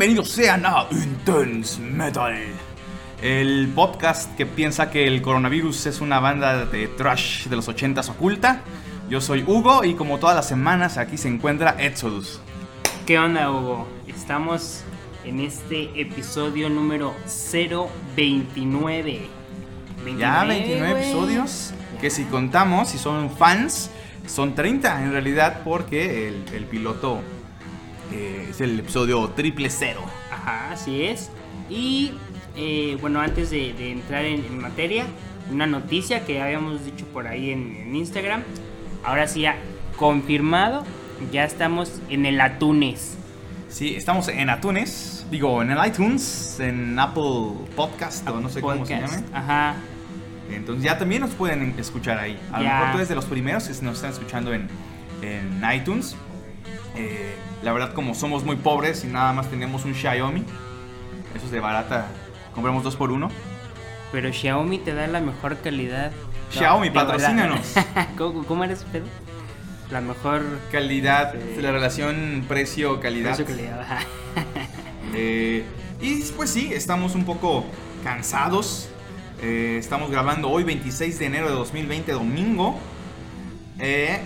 Bienvenidos sean a Intense Metal, el podcast que piensa que el coronavirus es una banda de trash de los 80s oculta. Yo soy Hugo y como todas las semanas aquí se encuentra Exodus. ¿Qué onda, Hugo? Estamos en este episodio número 029. Ya 29 güey. episodios, Ya. que si contamos, si son fans, son 30 en realidad porque el, el piloto eh, es el episodio triple cero. Ajá, así es. Y eh, bueno, antes de, de entrar en, en materia, una noticia que habíamos dicho por ahí en, en Instagram. Ahora sí, ya confirmado, ya estamos en el Atunes. Sí, estamos en iTunes, digo, en el iTunes, en Apple Podcast o no sé cómo se llame. Ajá, Entonces ya también nos pueden escuchar ahí. A lo mejor tú eres de los primeros que nos están escuchando en, en iTunes. Eh, la verdad, como somos muy pobres y nada más tenemos un Xiaomi, eso es de barata, compramos dos por uno. pero Xiaomi te da la mejor calidad. Xiaomi, patrocínanos. ¿Cómo, cómo eres, Pedro? La mejor Calidad, Sí. la relación precio-calidad. precio-calidad. Eh, y pues sí, estamos un poco cansados. Eh, estamos grabando hoy 26 de enero de 2020, domingo. Eh,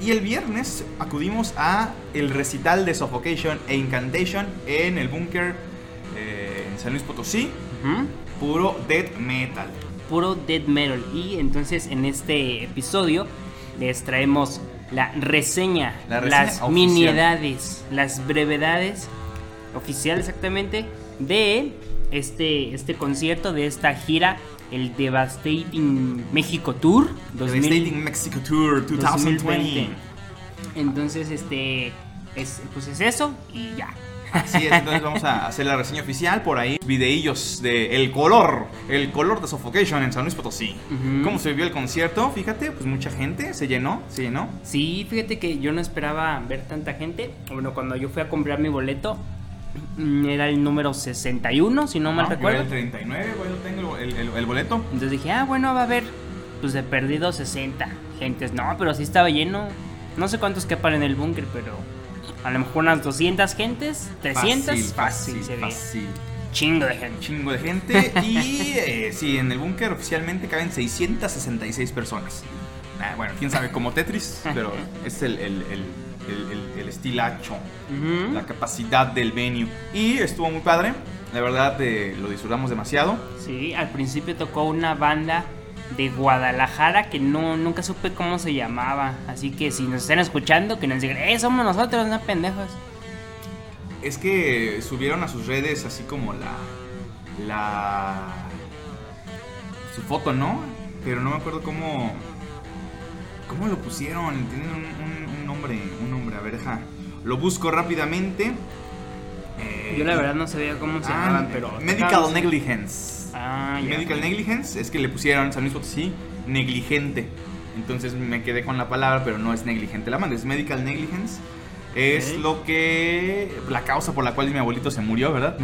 y el viernes acudimos a el recital de Suffocation e Incantation en el búnker eh, en San Luis Potosí. Puro death metal. puro death metal. Y entonces en este episodio les traemos la reseña, La reseña las oficial. miniedades, las brevedades oficial exactamente de este, este concierto, de esta gira, el Devastating México Tour 2000 Devastating Mexico Tour 2020. 2020. Entonces, este, es, pues es eso y ya. Así es, entonces vamos a hacer la reseña oficial por ahí. Videillos de El Color, El Color de Suffocation en San Luis Potosí. Ujú. ¿Cómo se vivió el concierto? Fíjate, pues mucha gente, se llenó, se llenó. Sí, fíjate que yo no esperaba ver tanta gente. Bueno, cuando yo fui a comprar mi boleto, era el número 61, si no mal Ah, yo recuerdo. era el 39, bueno, tengo el, el- el boleto. Entonces dije, ah, bueno, va a haber, pues de perdido 60 gentes. No, pero sí estaba lleno. No sé cuántos quepan en el búnker, pero a lo mejor unas 200 gentes, 300. Fácil, Fácil, fácil, se ve. fácil. Chingo de gente. Chingo de gente. y eh, sí, en el búnker oficialmente caben 666 personas. Ah, bueno, quién sabe, como Tetris, pero es el, el, estilacho. La capacidad del venue. Y estuvo muy padre. La verdad, eh, lo disfrutamos demasiado. Sí, al principio tocó una banda de Guadalajara que no nunca supe cómo se llamaba. Así que si nos están escuchando, que nos digan, eh, somos nosotros, no pendejos. Es que subieron a sus redes así como la. La. Su foto, ¿no? Pero no me acuerdo cómo. ¿Cómo lo pusieron? Tienen un nombre. Un nombre. A ver, deja. Lo busco rápidamente. Eh, Yo la verdad no sabía cómo se ah, llamaban, pero... Medical Negligence. Ah, ya. Medical negligence es que le pusieron San Luis Potosí negligente. Entonces me quedé con la palabra, pero no es negligente la banda, es medical negligence. Es lo que. la causa por la cual mi abuelito se murió, ¿verdad?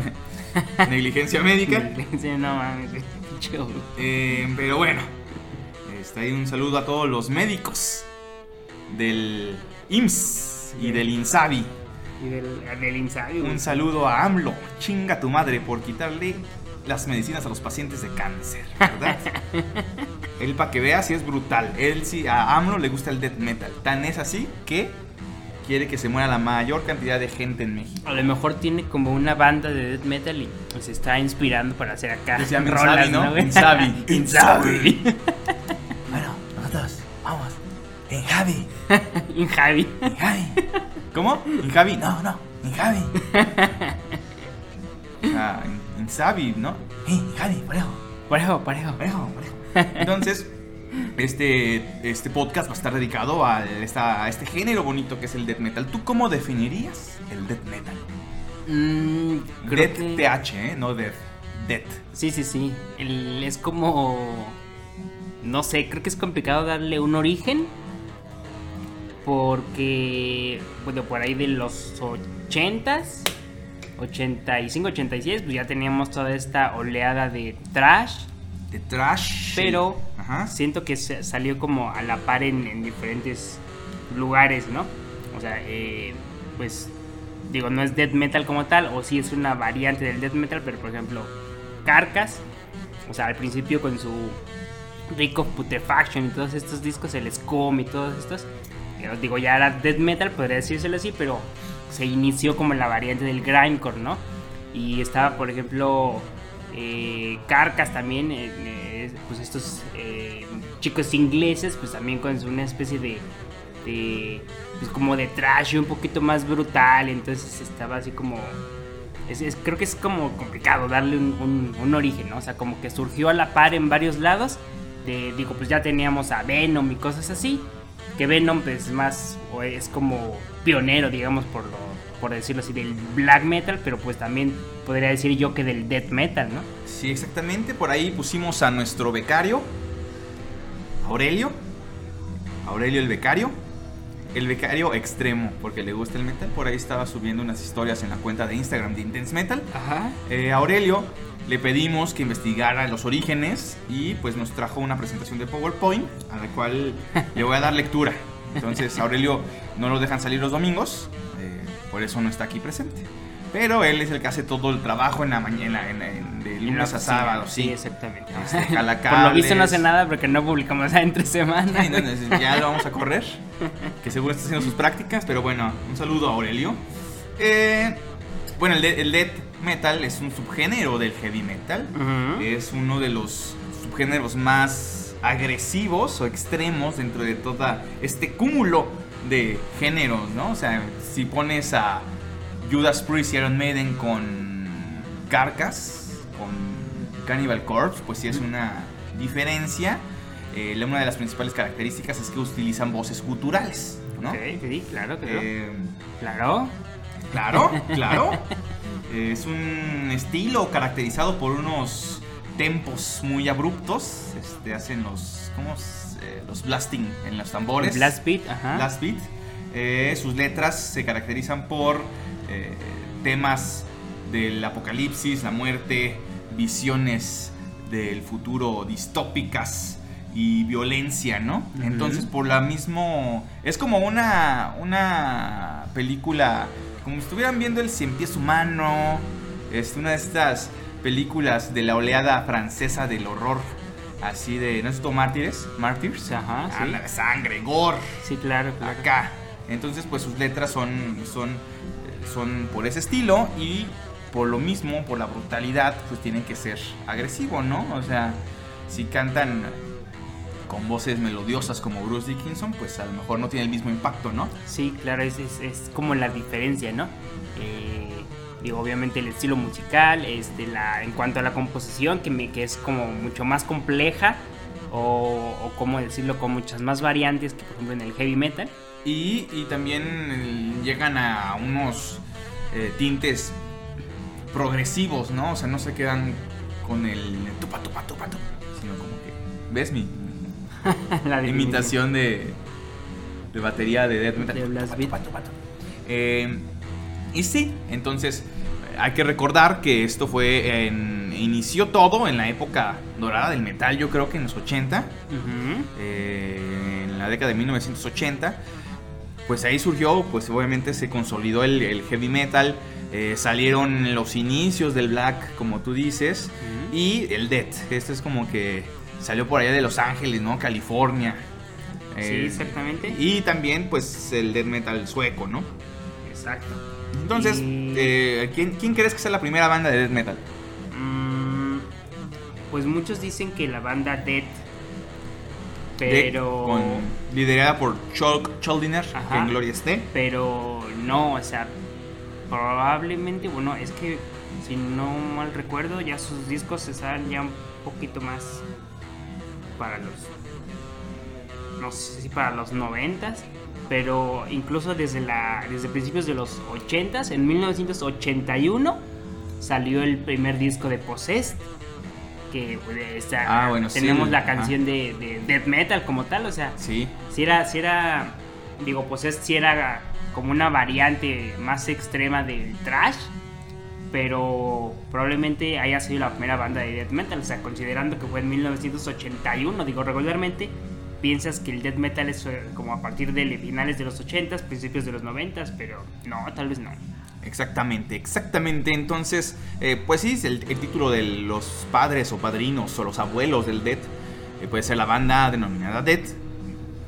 Negligencia médica. Sí, no mames. Eh, pero bueno, está ahí un saludo a todos los médicos del IMSS y del INSABI. Y del, Insabi. Un saludo a AMLO. Chinga tu madre por quitarle las medicinas a los pacientes de cáncer, ¿verdad? Él, para que veas, sí es brutal. Él sí, a AMLO le gusta el death metal. Tan es así que quiere que se muera la mayor cantidad de gente en México. A lo mejor tiene como una banda de death metal y se está inspirando para hacer acá. Que se llama rolas, Insabi, ¿no? güey? Insabi. Insabi. Bueno, nosotros vamos en Javi. Injavi. En Javi. ¿Cómo? ¿En Javi? No, no, en Javi. Ah, en, en Sabi, ¿no? Eh, Javi, parejo. Parejo, parejo. Parejo, parejo. Entonces, este, este podcast va a estar dedicado a, esta- a este género bonito que es el death metal. ¿Tú cómo definirías el death metal? Mm, creo Death que- TH, ¿eh? No death. Death. Sí, sí, sí. El- es como. No sé, creo que es complicado darle un origen. Porque, bueno, por ahí de los 80s, 85, 86, pues ya teníamos toda esta oleada de trash. De trash. Pero Ajá. siento que salió como a la par en, en diferentes lugares, ¿no? O sea, eh, pues digo, no es death metal como tal, o sí es una variante del death metal, pero por ejemplo, Carcass, o sea, al principio con su Rick of Putrefaction y todos estos discos, el Scum y todos estos, digo, ya era death metal, podría decírselo así, pero se inició como la variante del grindcore, ¿no? Y estaba, por ejemplo, eh, Carcass también, eh, eh, pues estos eh, chicos ingleses, pues también con una especie de, de pues como de trash un poquito más brutal, entonces estaba así como... Es, es- creo que es como complicado darle un, un- un origen, ¿no? O sea, como que surgió a la par en varios lados. De, digo, pues ya teníamos a Venom y cosas así. Que Venom pues, es más, o es como pionero, digamos, por, lo, por decirlo así, del black metal, pero pues también podría decir yo que del death metal, ¿no? Sí, exactamente. Por ahí pusimos a nuestro becario, Aurelio. Aurelio el becario. El becario extremo, porque le gusta el metal. Por ahí estaba subiendo unas historias en la cuenta de Instagram de Intense Metal. Ajá. Eh, Aurelio le pedimos que investigara los orígenes y pues nos trajo una presentación de PowerPoint a la cual le voy a dar lectura. Entonces Aurelio no lo dejan salir los domingos, eh, por eso no está aquí presente. Pero él es el que hace todo el trabajo en la mañana, en, en- de lunes a sábado, sí. Sí, exactamente. Este, Por lo visto no hace nada porque no publicamos entre semana. Ay, no, no, ya lo vamos a correr. Que seguro está haciendo sus prácticas. Pero bueno, un saludo a Aurelio. Eh, bueno, el, de- el death metal es un subgénero del heavy metal. Es uno de los subgéneros más agresivos o extremos dentro de toda este cúmulo de géneros, ¿no? O sea, si pones a Judas Priest y Iron Maiden con Carcass, con Cannibal Corpse, pues sí es una diferencia. Eh, una de las principales características es que utilizan voces guturales, ¿no? Ok, sí, claro, claro. Eh, claro. Claro, claro. Es un estilo caracterizado por unos tempos muy abruptos. Este, hacen los. ¿Cómo? es? Eh, los blasting en los tambores. Blast Beat, ajá. Blast beat. Eh, sus letras se caracterizan por eh, temas del apocalipsis, la muerte, visiones del futuro distópicas y violencia, ¿no? Entonces, por la mismo... Es como una, una película, como si estuvieran viendo el cien pies humano, es una de estas películas de la oleada francesa del horror, así de... ¿No es esto Mártires? ¿Mártires? Ajá, sí. Habla de sangre, gore Sí, claro, claro. acá. Entonces, pues sus letras son, son, son por ese estilo y por lo mismo, por la brutalidad, pues tienen que ser agresivo, ¿no? O sea, si cantan con voces melodiosas como Bruce Dickinson, pues a lo mejor no tiene el mismo impacto, ¿no? Sí, claro, es, es, es como la diferencia, ¿no? Eh, digo, obviamente el estilo musical, este, la, en cuanto a la composición, que, me, que es como mucho más compleja, o, o cómo decirlo, con muchas más variantes que por ejemplo en el heavy metal. Y, y también eh, llegan a unos eh, tintes progresivos, ¿no? O sea, no se quedan con el tupa, tupa, tupa, tupa, sino como que, ¿ves mi, la definición. imitación de, de batería de death metal. De blast beat. Eh, y sí, entonces hay que recordar que esto fue en, inició todo en la época dorada del metal, yo creo que en los 80, Ujú. eh, en la década de 1980. Pues ahí surgió, pues obviamente se consolidó el, el heavy metal, eh, salieron los inicios del black, como tú dices, y el death. Este es como que salió por allá de Los Ángeles, ¿no? California. Sí, Eh, exactamente. Y también, pues, el death metal sueco, ¿no? Exacto. Entonces, Y- eh, ¿quién, quién crees que sea la primera banda de death metal? Mm, pues muchos dicen que la banda Dead, De- pero con, liderada por Chuck Schuldiner, que en gloria esté. pero no, o sea, probablemente, bueno, es que si no mal recuerdo, ya sus discos están ya un poquito más para los no sé si para los noventas, pero incluso desde la desde principios de los ochentas, en 1981 salió el primer disco de Possessed que pues, Ah, bueno, sí, tenemos la canción de, de death metal como tal, o sea, Sí. si era, si era, digo, es, si era como una variante más extrema del trash, pero probablemente haya sido la primera banda de death metal, o sea, considerando que fue en 1981, digo, regularmente piensas que el death metal es eh, como a partir de finales de los 80s, principios de los 90s, pero no, tal vez no. Exactamente, exactamente. Entonces, eh, pues sí, el, título de los padres o padrinos o los abuelos del Death eh, puede ser la banda denominada Death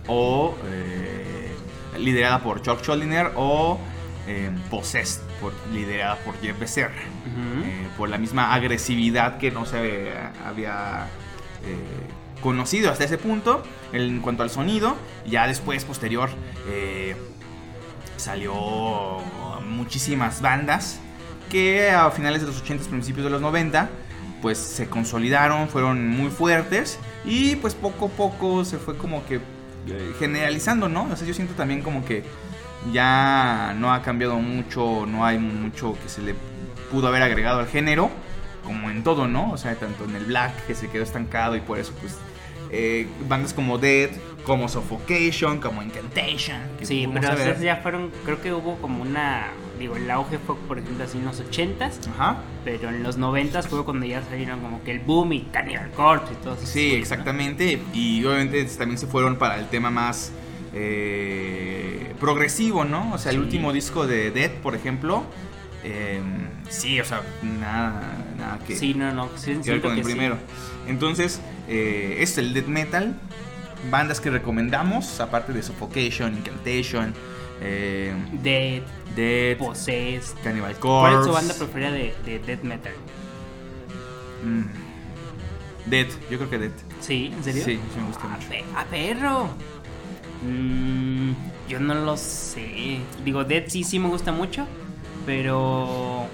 o eh, liderada por Chuck Schuldiner o Possessed, por, liderada por Jeff Becerra. por la misma agresividad que no se había conocido hasta ese punto en cuanto al sonido. Ya después, posterior, salió muchísimas bandas que a finales de los 80 principios de los 90 pues se consolidaron, fueron muy fuertes y pues poco a poco se fue como que eh, generalizando, ¿no? O sea, yo siento también como que ya no ha cambiado mucho, no hay mucho que se le pudo haber agregado al género, como en todo, ¿no? O sea, tanto en el black que se quedó estancado y por eso pues eh, bandas como Dead, como Suffocation, como Incantation. sí, pero esos ya fueron, creo que hubo como una, digo, el auge fue por ejemplo así en los 80s, Ajá. pero en los 90s fue cuando ya salieron como que el boom y Cannibal Corpse y todo eso. Sí, exactamente, y obviamente también se fueron para el tema más eh, progresivo, ¿no? O sea, el último disco de Dead, por ejemplo, eh, sí, o sea, nada, nada que. Sí, no, no, sí, con el primero. Entonces, eh, es el death metal. Bandas que recomendamos, aparte de Suffocation, Incantation, eh, Dead, Dead, Possessed, Cannibal Corpse. ¿Cuál es tu banda preferida de, de death metal? Mm. Dead, yo creo que Dead. ¿Sí? ¿En serio? Sí, sí me gusta mucho. ¡A perro! Mm, yo no lo sé. Digo, Dead sí, sí me gusta mucho, pero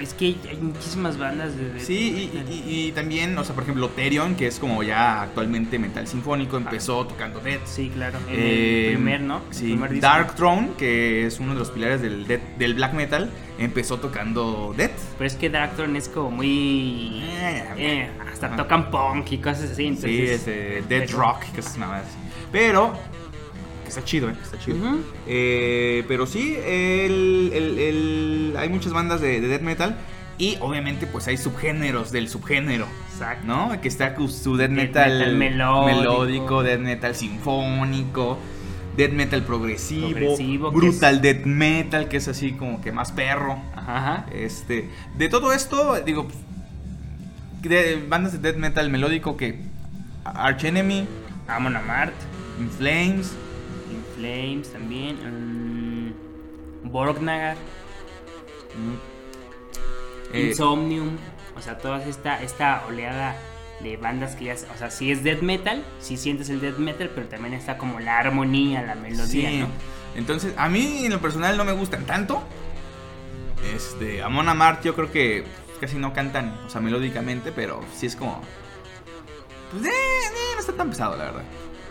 es que hay muchísimas bandas de... sí, y, también, o sea, por ejemplo, Therion, que es como ya actualmente metal sinfónico, empezó ah. tocando Death. Sí, claro. En el eh, primer, ¿no? Sí, Dark Throne, que es uno de los pilares del, del black metal, empezó tocando Death. Pero es que Dark Throne es como muy... Eh, eh, hasta tocan punk y cosas así. Entonces, sí, es Dead Rock, cosas más. Pero está chido, ¿eh? Está chido. Eh, pero sí, hay muchas bandas de, death metal. Y obviamente, pues hay subgéneros del subgénero. Exacto. ¿No? Que está su death metal, melódico. death metal sinfónico, death metal progresivo, brutal death metal, que es así como que más perro. Ajá. Este, de todo esto, digo, de bandas de death metal melódico que Arch Enemy, Amon Amart, In Flames, Flames también. Um, Borgnagar. Eh, Insomnium. O sea, toda esta, esta oleada de bandas que ya. O sea, si es death metal, si sientes el death metal, pero también está como la armonía, la melodía, ¿no? Entonces, a mí en lo personal no me gustan tanto. Este, Amon Amart yo creo que casi no cantan, o sea, melódicamente, pero sí es como. Pues, eh, eh, no está tan pesado, la verdad.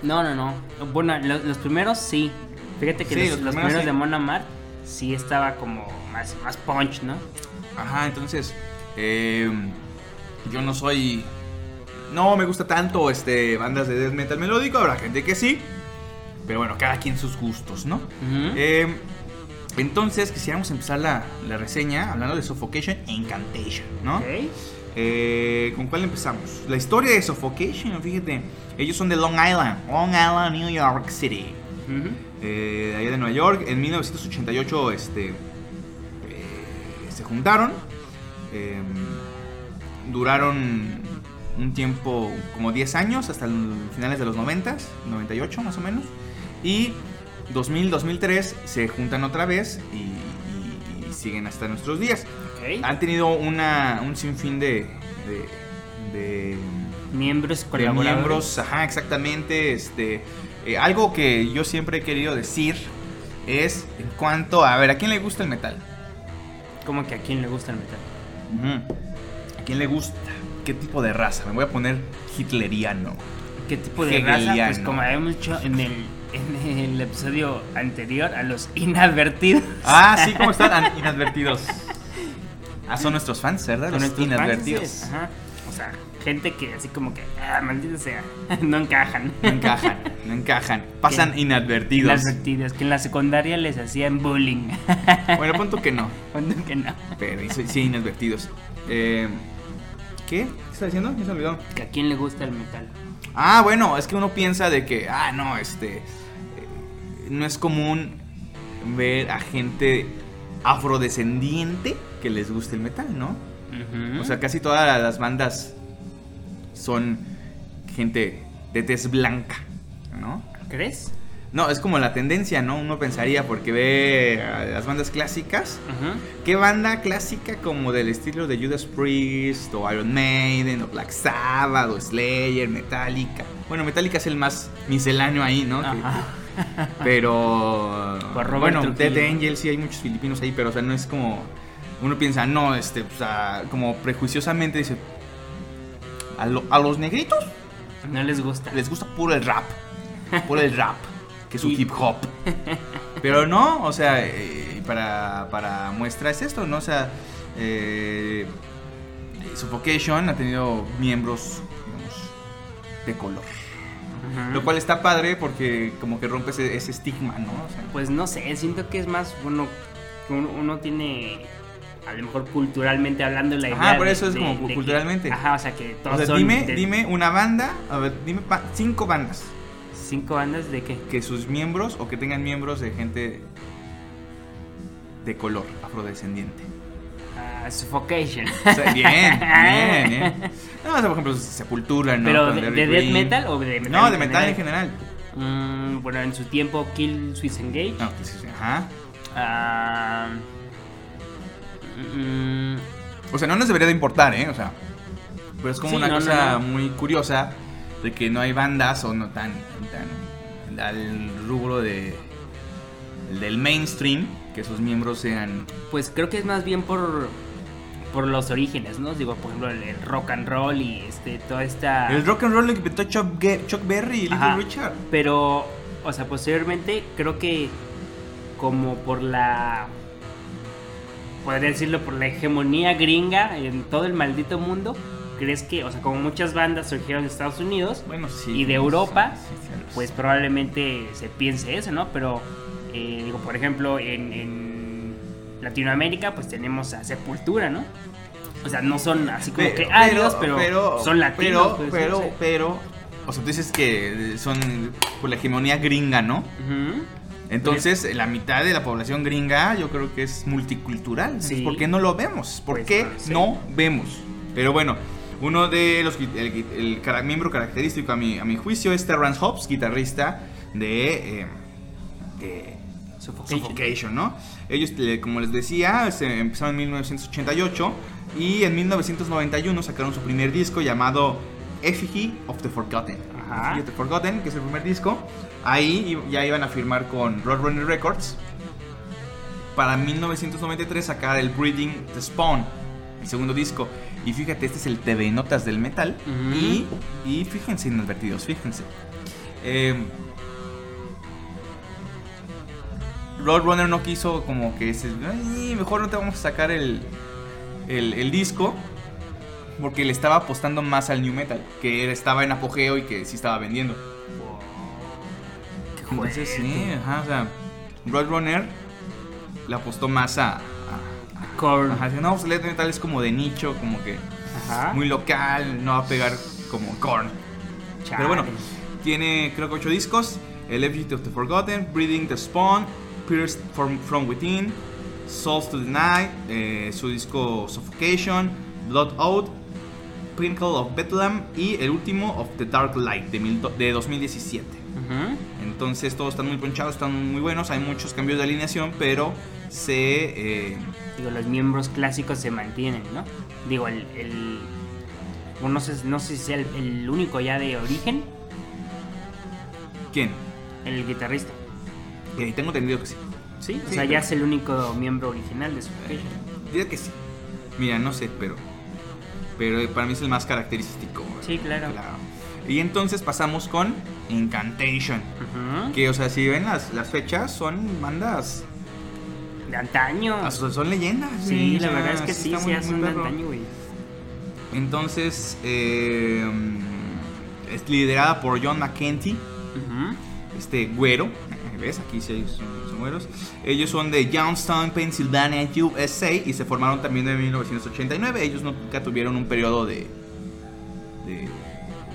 No, no, no. Bueno, los, primeros sí. Fíjate que los, primeros, de Mona Mart sí estaba como más, más punch, ¿no? Ajá, entonces eh, yo no soy... No me gusta tanto este bandas de death metal melódico, habrá gente que sí. Pero bueno, cada quien sus gustos, ¿no? Eh, entonces quisiéramos empezar la, la, reseña hablando de Suffocation e Incantation, ¿no? Okay. Eh, ¿Con cuál empezamos? La historia de Suffocation, fíjate. Ellos son de Long Island, Long Island, New York City. Eh, de allá de Nueva York. En 1988 este, eh, se juntaron. duraron un tiempo como 10 años, hasta finales de los 90, 98 más o menos. Y 2000, 2003 se juntan otra vez y, siguen hasta nuestros días. Han tenido una, un sinfín de, de, miembros colaboradores. miembros, ajá, exactamente. Este, eh, algo que yo siempre he querido decir es en cuanto a, a ver, ¿a quién le gusta el metal? ¿Cómo que a quién le gusta el metal? ¿A quién le gusta? ¿Qué tipo de raza? Me voy a poner hitleriano. ¿Qué tipo de raza? Pues como habíamos dicho en el, en el episodio anterior, a los inadvertidos. Ah, sí, ¿cómo están? Inadvertidos. Ah, son nuestros fans, ¿verdad? Los inadvertidos. Ajá. O sea, gente que así como que, ah, maldito sea, no encajan. No encajan, no encajan. Pasan inadvertidos. Inadvertidos, que en la secundaria les hacían bullying. Bueno, punto que no. Punto que no. Pero sí, inadvertidos. Eh, ¿Qué? ¿Qué está diciendo? ¿Ya se olvidó? Que a quién le gusta el metal. Ah, bueno, es que uno piensa de que, ah, no, este, eh, no es común ver a gente afrodescendiente que les guste el metal, ¿no? O sea, casi todas las bandas son gente de tez blanca, ¿no? ¿crees? No, es como la tendencia, ¿no? Uno pensaría porque ve a las bandas clásicas. ¿Qué banda clásica como del estilo de Judas Priest o Iron Maiden o Black Sabbath o Slayer, Metallica? Bueno, Metallica es el más misceláneo ahí, ¿no? Que-. Pero Robert bueno, Dead. Angel sí hay muchos filipinos ahí, pero o sea, no es como uno piensa, no, este, o sea, como prejuiciosamente dice a, lo- a los negritos No les gusta. les gusta puro el rap, puro el rap, que es un Y- hip hop. Pero no, o sea, eh, para, para muestra es esto, ¿no? O sea, eh, Suffocation ha tenido miembros, digamos, de color. Lo cual está padre porque como que rompe ese, ese estigma, ¿no? O sea, Pues no sé, siento que es más, bueno, que uno, uno tiene, a lo mejor culturalmente hablando, la idea. Ajá, por de- eso es como de que- culturalmente. ajá, o sea que todos o sea, son. dime, dime una banda, a ver, dime pa- cinco bandas Cinco bandas de qué? que sus miembros o que tengan miembros de gente de color afrodescendiente. Ah, Suffocation. O sea, bien, bien, ¿eh? No, o sea, por ejemplo, Sepultura, ¿no? ¿Pero Con de, de death metal o de metal? No, de metal en general. Mm, bueno, en su tiempo, Kill Swiss Engage. No, sí, ajá. Ah, mm, O sea, no nos debería de importar, ¿eh? O sea, pero es como Sí, una no, no, cosa no. muy curiosa de que no hay bandas o no tan, tan al rubro de del mainstream que sus miembros sean pues creo que es más bien por por los orígenes, ¿no? Digo, por ejemplo, el, el rock and roll y este toda esta el rock and roll lo inventó Chuck, Berry y Little. Richard. Pero, o sea, posteriormente creo que como por la, podría decirlo, por la hegemonía gringa en todo el maldito mundo, crees que, o sea, como muchas bandas surgieron de Estados Unidos Bueno, sí. y de Europa, sí, sí, sí. pues probablemente se piense eso, ¿no? Pero, eh, digo, por ejemplo, en, en Latinoamérica, pues tenemos a Sepultura, ¿no? O sea, no son así como que arios, pero, son latinos. Pero, pues, pero, no sé. pero, o sea, tú dices que son por la hegemonía gringa, ¿no? Entonces, la mitad de la población gringa yo creo que es multicultural. Sí. ¿Por qué no lo vemos? ¿Por Pues, qué no vemos? Pero bueno, uno de los el, miembro característico a mi, a mi juicio es Terrence Hobbs, guitarrista de, eh, de Suffocation. Suffocation, ¿no? Ellos, como les decía, se empezaron en 1988 y en 1991 sacaron su primer disco llamado Effigy of the Forgotten. Ajá. Effigy of the Forgotten, que es el primer disco. Ahí ya iban a firmar con Roadrunner Records. Para 1993 sacar el Breeding the Spawn, el segundo disco. Y fíjate, este es el TV Notas del metal. Ujú. y, y fíjense, inadvertidos, fíjense. Eh, Roadrunner no quiso como que ese, "Ay, mejor no te vamos a sacar el, el, el disco porque le estaba apostando más al new metal, que estaba en apogeo y que sí estaba vendiendo. Qué Entonces sí, ajá, o sea, Roadrunner le apostó más a... Korn. ajá, no, pues el metal es como de nicho, como que Ajá. muy local, no va a pegar como Korn. Chale. Pero bueno, tiene creo que ocho discos. El Effigy of the Forgotten, Breathing the Spawn, Pierced from, from Within, Souls to the Night, eh, su disco Suffocation, Blood Out, Pinnacle of Bethlehem y el último of the Dark Light de, mil de 2017. Ujú. Entonces todos están muy ponchados, están muy buenos, hay muchos cambios de alineación, pero se... eh, Digo, los miembros clásicos se mantienen, ¿no? Digo, el. el bueno, no, sé, no sé si sea el, el único ya de origen, ¿Quién? el guitarrista. Eh, tengo entendido que sí. Sí, o Sí, sea, ya es el único miembro original de su Diría que sí. Mira, no sé, pero... Pero para mí es el más característico. Sí, claro. Y entonces pasamos con Incantation. Que, o sea, si ven las, las fechas, son bandas. De antaño. ah, Son, son leyendas. Sí, la verdad es que sí, sí, muy de antaño, güey. Entonces, eh, es liderada por John McKenty, este güero. ¿Ves? Aquí sí hay-. Ellos son de Youngstown, Pennsylvania, USA y se formaron también en 1989. Ellos nunca tuvieron un periodo de, de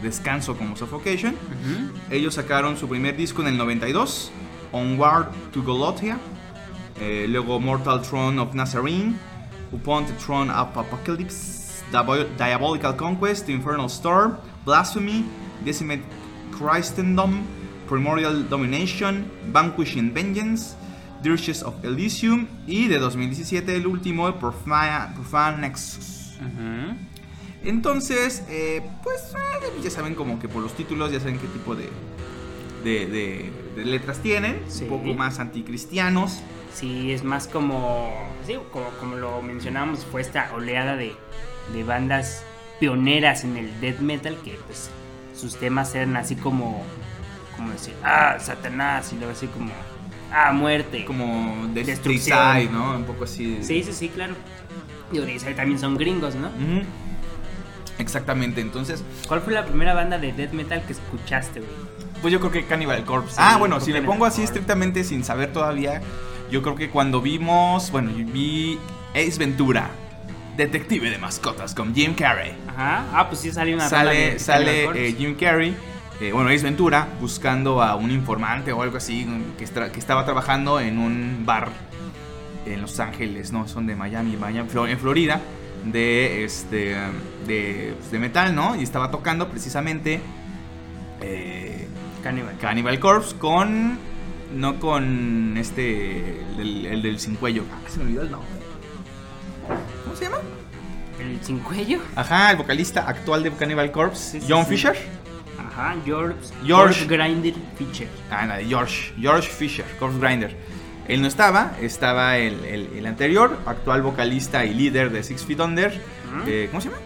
descanso como Suffocation. Ellos sacaron su primer disco en el 92, Onward to Golotia. Eh, luego Mortal Throne of Nazarene, Upon the Throne of Apocalypse, Diabol- Diabolical Conquest, Infernal Storm, Blasphemy, Decimate Christendom, Primordial Domination, Vanquishing Vengeance, Dirges of Elysium y de 2017 el último, Profane, Profane Nexus. Entonces, eh, pues eh, ya saben como que por los títulos ya saben qué tipo de, de, de- de letras tienen, Sí. un poco más anticristianos. Sí, es más como, sí, como, como lo mencionábamos, fue esta oleada de, de bandas pioneras en el death metal que pues sus temas eran así como, como decir, ah, Satanás, y luego así como, ah, muerte. Como de Destrucción. ¿no? Un poco así. Sí, sí, sí, claro. Digo, Deicide también son gringos, ¿no? Exactamente, entonces, ¿Cuál fue la primera banda de death metal que escuchaste, güey? pues yo creo que Cannibal Corpse. Sí, ah, bueno, si me pongo así estrictamente sin saber todavía, yo creo que cuando vimos, bueno, yo vi Ace Ventura, Detective de mascotas con Jim Carrey. Ajá. Ah, pues sí salió una sale de sale eh, Jim Carrey, eh, bueno, Ace Ventura, buscando a un informante o algo así, un- que, estaba trabajando en un bar en Los Ángeles, no, son de Miami, Miami en Florida, de este de, pues, de metal, ¿no? Y estaba tocando precisamente eh, Cannibal. Cannibal Corpse con no con este el, el del sin cuello. Ah, se me olvidó el nombre. ¿Cómo se llama? ¿El sin cuello? Ajá, el vocalista actual de Cannibal Corpse, Sí, sí, John sí. Fisher. Ajá, George, George. Grinder Feature. Ah, de George, George Fisher, Corpse Grinder. Él no estaba, estaba el, el- el anterior, actual vocalista y líder de Six Feet Under. Eh, ¿Cómo se llama?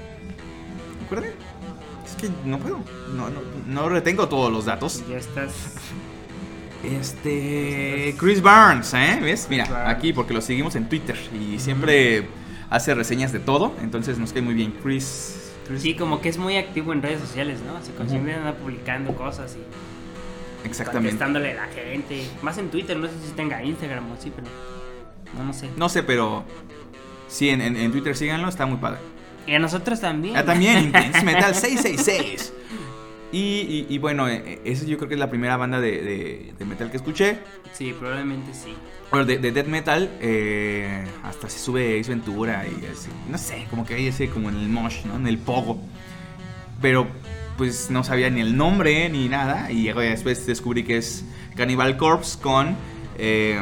¿Recuerdan? Es que no puedo, no, no, no retengo todos los datos. Ya estás. Este. Chris Barnes, ¿eh? ¿Ves? Mira, aquí porque lo seguimos en Twitter y siempre hace reseñas de todo, entonces nos cae muy bien. Chris. Sí, como que es muy activo en redes sociales, ¿no? Así como siempre anda publicando cosas y Exactamente. contestándole a la gente. Más en Twitter, no sé si tenga Instagram o sí, pero. No, no sé. No sé, pero. Sí, en, en- en Twitter síganlo, está muy padre. Y a nosotros también. Ah, también, Intense Metal 666. Y, y, y bueno, eh, esa yo creo que es la primera banda de, de- de metal que escuché. Sí, probablemente sí. Bueno, de, de death metal, eh, hasta se sube Ace Ventura y así. No sé, como que hay ese como en el mosh, ¿no? En el pogo. Pero pues no sabía ni el nombre ni nada. Y después descubrí que es Cannibal Corpse con eh,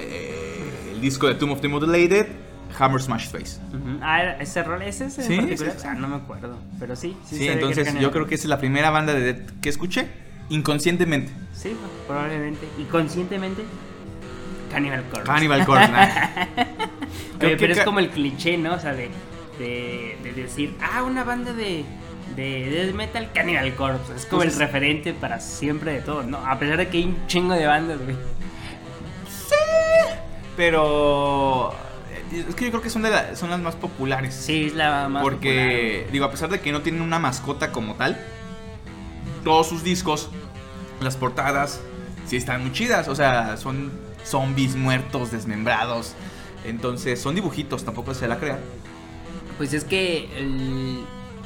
eh, el disco de Tomb of the Mutilated, Hammer Smash Face. Ah, ¿era ese rol, ese es en Sí, particular? sí, sí. Ah, no me acuerdo. Pero sí, sí. Sí, entonces yo creo que esa es la primera banda de death que escuché inconscientemente. Sí, probablemente. Y conscientemente, Cannibal Corpse. Cannibal Corpse. Oye, pero es como el cliché, ¿no? O sea, de, de, de decir, ah, una banda de, de death metal, Cannibal Corpse. Es como el referente para siempre de todo, ¿no? A pesar de que hay un chingo de bandas, güey. Pero eh, es que yo creo que son, de la- son las más populares. Sí, es la más Porque, digo, a pesar de que no tienen una mascota como tal, todos sus discos, las portadas, sí están muy chidas. O sea, son zombies muertos, desmembrados. Entonces, son dibujitos, tampoco se la crean. popular. Pues es que, el-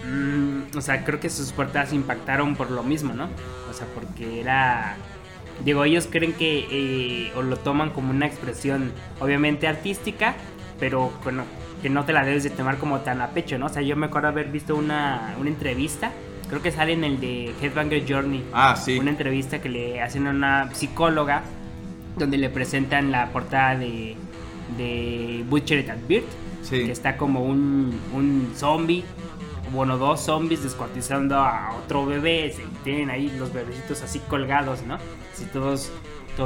mm, o sea, creo que sus portadas impactaron por lo mismo, ¿no? O sea, porque era... Digo, ellos creen que, eh, o lo toman como una expresión, obviamente artística, pero bueno, que no te la debes de tomar como tan a pecho, ¿no? O sea, yo me acuerdo haber visto una, una entrevista, creo que sale en el de Headbanger Journey, Ah, sí. una entrevista que le hacen a una psicóloga donde le presentan la portada de, de Butchered at Birth, Sí. que está como un, un zombie, bueno, dos zombies descuartizando a otro bebé, se- tienen ahí los bebecitos así colgados, ¿no? Así todos,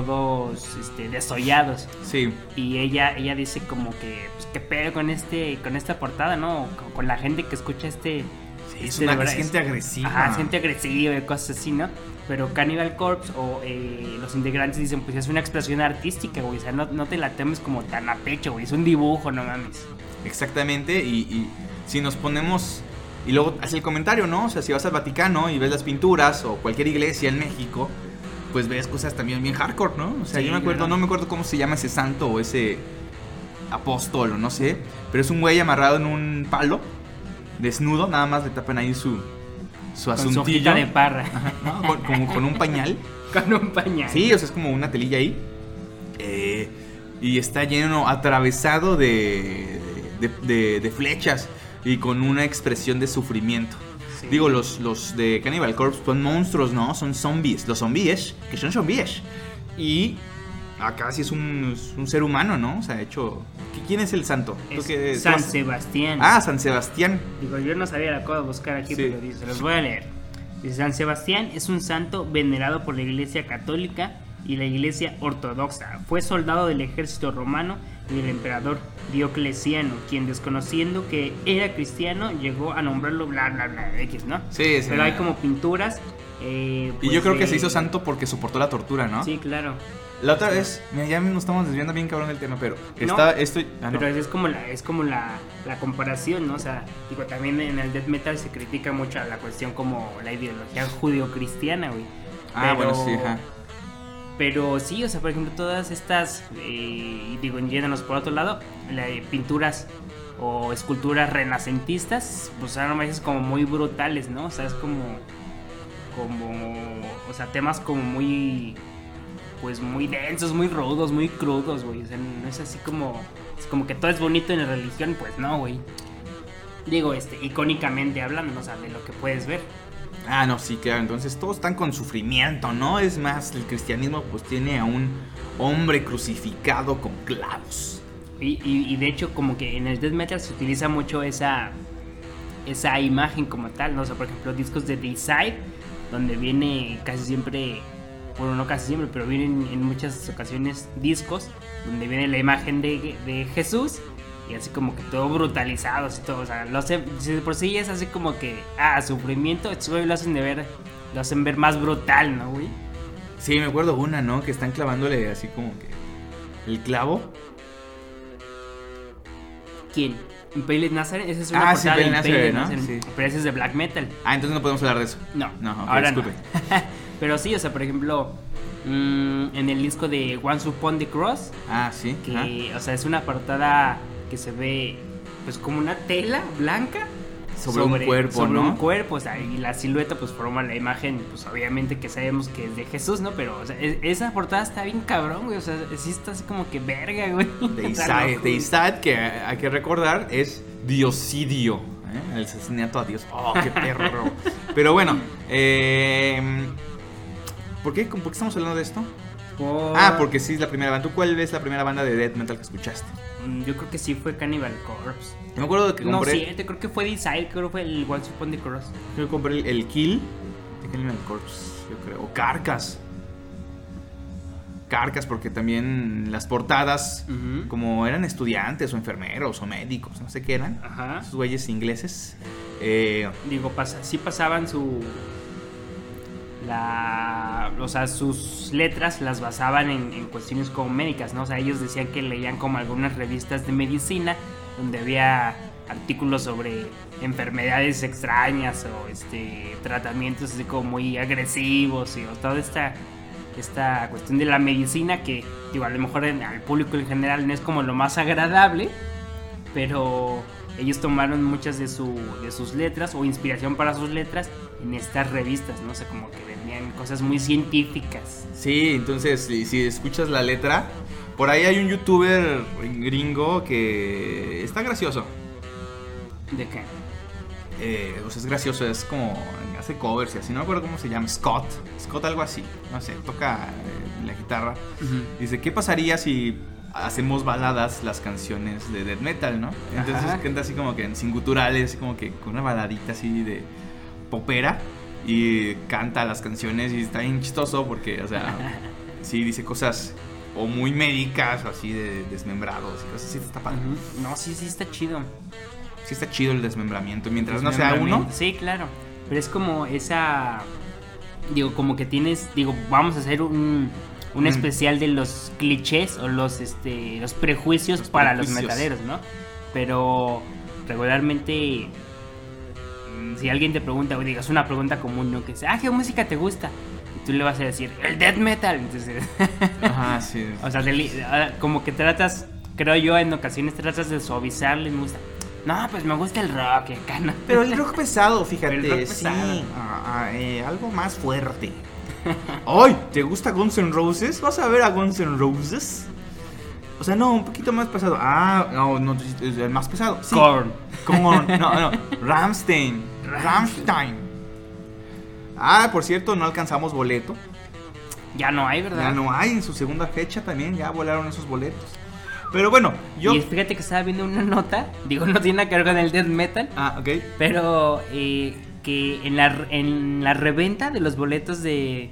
todos este, desollados. Sí. Y ella, ella dice como que, pues, qué pedo con este, con esta portada, ¿no? Con, con la gente que escucha este... Sí, es este, una es gente agresiva. Ajá, gente agresiva y cosas así, ¿no? Pero Cannibal Corpse o eh, los integrantes dicen, pues es una expresión artística, güey. O sea, no, no te la temes como tan a pecho, güey. Es un dibujo, no mames. Exactamente, y, y si nos ponemos. Y luego hace el comentario, ¿no? O sea, si vas al Vaticano y ves las pinturas o cualquier iglesia en México, pues ves cosas también bien hardcore, ¿no? O sea, Sí, yo me acuerdo, no me acuerdo cómo se llama ese santo o ese apóstol o no sé, pero es un güey amarrado en un palo, desnudo, nada más le tapan ahí su, su Con su asuntillo. hojita de parra. Ajá, ¿no? Con- como con un pañal. Con un pañal. Sí, o sea, es como una telilla ahí. Eh, y está lleno, atravesado de, de, de- de flechas y con una expresión de sufrimiento. Sí. Digo, los, los de Cannibal Corpse son monstruos, ¿no? Son zombies. Los zombies, que son zombies. Y acá sí es un, un ser humano, ¿no? O sea, hecho... ¿Quién es el santo? ¿Tú Es qué- San tú- Sebastián. Ah, San Sebastián. Digo, yo no sabía la cosa buscar aquí, Sí. pero dice, los voy a leer. Dice, San Sebastián es un santo venerado por la Iglesia Católica y la Iglesia Ortodoxa. Fue soldado del ejército romano y del emperador Diocleciano, quien desconociendo que era cristiano llegó a nombrarlo bla bla bla X, ¿no? Sí, sí. Pero hay como pinturas. eh, Y pues, yo creo que se hizo santo porque soportó la tortura, ¿no? Sí, claro. La otra vez, mira, ya nos estamos desviando bien cabrón del tema, pero No, está, estoy... ah, no. Pero es como la, es como la, la comparación, ¿no? O sea, digo, también en el death metal se critica mucho la cuestión como la ideología judio-cristiana, güey. Ah, Pero- bueno, sí, ajá. Pero sí, o sea, por ejemplo, todas estas, eh, digo, yéndonos por otro lado, pinturas o esculturas renacentistas, pues eran veces como muy brutales, ¿no? O sea, es como, como, o sea, temas como muy, pues muy densos, muy rudos, muy crudos, güey. O sea, no es así como, es como que todo es bonito en la religión, pues no, güey. Digo, este, icónicamente hablando, o sea, de lo que puedes ver. Ah, no, sí, claro. Entonces todos están con sufrimiento, ¿no? Es más, el cristianismo pues tiene a un hombre crucificado con clavos. Y, de hecho, como que en el death metal se utiliza mucho esa, esa imagen como tal, ¿no? O sea, por ejemplo, discos de Decide, donde viene casi siempre, bueno, no casi siempre, pero vienen en muchas ocasiones discos donde viene la imagen de Jesús y así como que todo brutalizado, así todo, o sea, lo hace, si de por sí es así como que, ah, sufrimiento, estos güeyes lo hacen de ver, lo hacen ver más brutal, ¿no, güey? Sí, me acuerdo una, ¿no? Que están clavándole así como que el clavo. ¿Quién? Impaled Nazareth, esa es una Ah, sí, Impaled Nazareth, ¿no? Nazareth, Sí. pero ese es de black metal. Ah, entonces no podemos hablar de eso. No, No, ahora disculpe. no. Pero sí, o sea, por ejemplo, mm, en el disco de Once Upon the Cross, Ah, sí. que, o sea, es una portada que se ve, pues, como una tela blanca. Sobre un cuerpo, sobre ¿no? un cuerpo, o sea, y la silueta pues forma la imagen, pues obviamente que sabemos que es de Jesús, ¿no? Pero, o sea, es- esa portada está bien cabrón, güey, o sea, sí está así como que verga, güey. De Está Isaac, loco, de güey. Isaac, que hay que recordar, es diosidio. ¿eh? El asesinato a Dios. Oh, qué perro. Pero bueno, eh, ¿por, qué, ¿por qué estamos hablando de esto? Por- Ah, porque sí es la primera banda. ¿Tú cuál es la primera banda de death metal que escuchaste? Mm, Yo creo que sí fue Cannibal Corpse. Yo me acuerdo de que No, compré, cierto, creo que fue Desire, creo que fue el Once Upon the Cross. yo compré el, el Kill de Cannibal Corpse, yo creo. O Carcas. Carcas, porque también las portadas, como eran estudiantes o enfermeros o médicos, no sé qué eran, Ajá. esos güeyes ingleses, eh, Digo, pasa, sí pasaban su. La. O sea, sus letras las basaban en, en cuestiones como médicas, ¿no? O sea, ellos decían que leían como algunas revistas de medicina donde había artículos sobre enfermedades extrañas o este tratamientos así como muy agresivos y toda esta esta cuestión de la medicina que digo a lo mejor al público en general no es como lo más agradable pero ellos tomaron muchas de, su, de sus letras o inspiración para sus letras en estas revistas, ¿no? O sea, como que venían cosas muy científicas. Sí, entonces si, si escuchas la letra, por ahí hay un youtuber gringo que está gracioso. ¿De qué? Eh, o sea, es gracioso, es como hace covers y así, no me acuerdo cómo se llama, Scott, Scott algo así, no sé, toca eh, la guitarra. Dice, ¿qué pasaría si hacemos baladas las canciones de death metal, no? Entonces Ajá. canta así como que en sin guturales, así como que con una baladita así de popera y canta las canciones y está bien chistoso porque, o sea, sí dice cosas o muy médicas o así de desmembrados y cosas así, está padre. No, sí, sí, está chido. Sí está chido el desmembramiento, mientras no sea uno. Sí, claro. Pero es como esa. Digo, como que tienes. Digo, vamos a hacer un, un Mm. especial de los clichés o los, este, los prejuicios Los para prejuicios. los metaleros, ¿no? Pero regularmente. mm, Si alguien te pregunta, o digas una pregunta común, ¿no? Que sea, ah, ¿qué música te gusta? Y tú le vas a decir, el death metal. Entonces, Ajá, sí. o sea, ah, como que tratas, creo yo, en ocasiones tratas de suavizarle, me gusta. No, pues me gusta el rock, acá no. Pero el rock pesado, fíjate. Rock sí. pesado. Ah, ah, eh, algo más fuerte. ¡Ay! ¿Te gusta Guns N' Roses? ¿Vas a ver a Guns N' Roses? O sea, no, un poquito más pesado. Ah, no, no, es el más pesado. Sí. Korn. Korn. No, no. Ramstein. Ramstein. Ah, por cierto, no alcanzamos boleto. Ya no hay, ¿verdad? Ya no hay en su segunda fecha también. Ya volaron esos boletos. Pero bueno, yo. Y fíjate que estaba viendo una nota, digo, no tiene nada que ver con el death metal, Ah, ok. pero eh, que en la, en la reventa de los boletos de,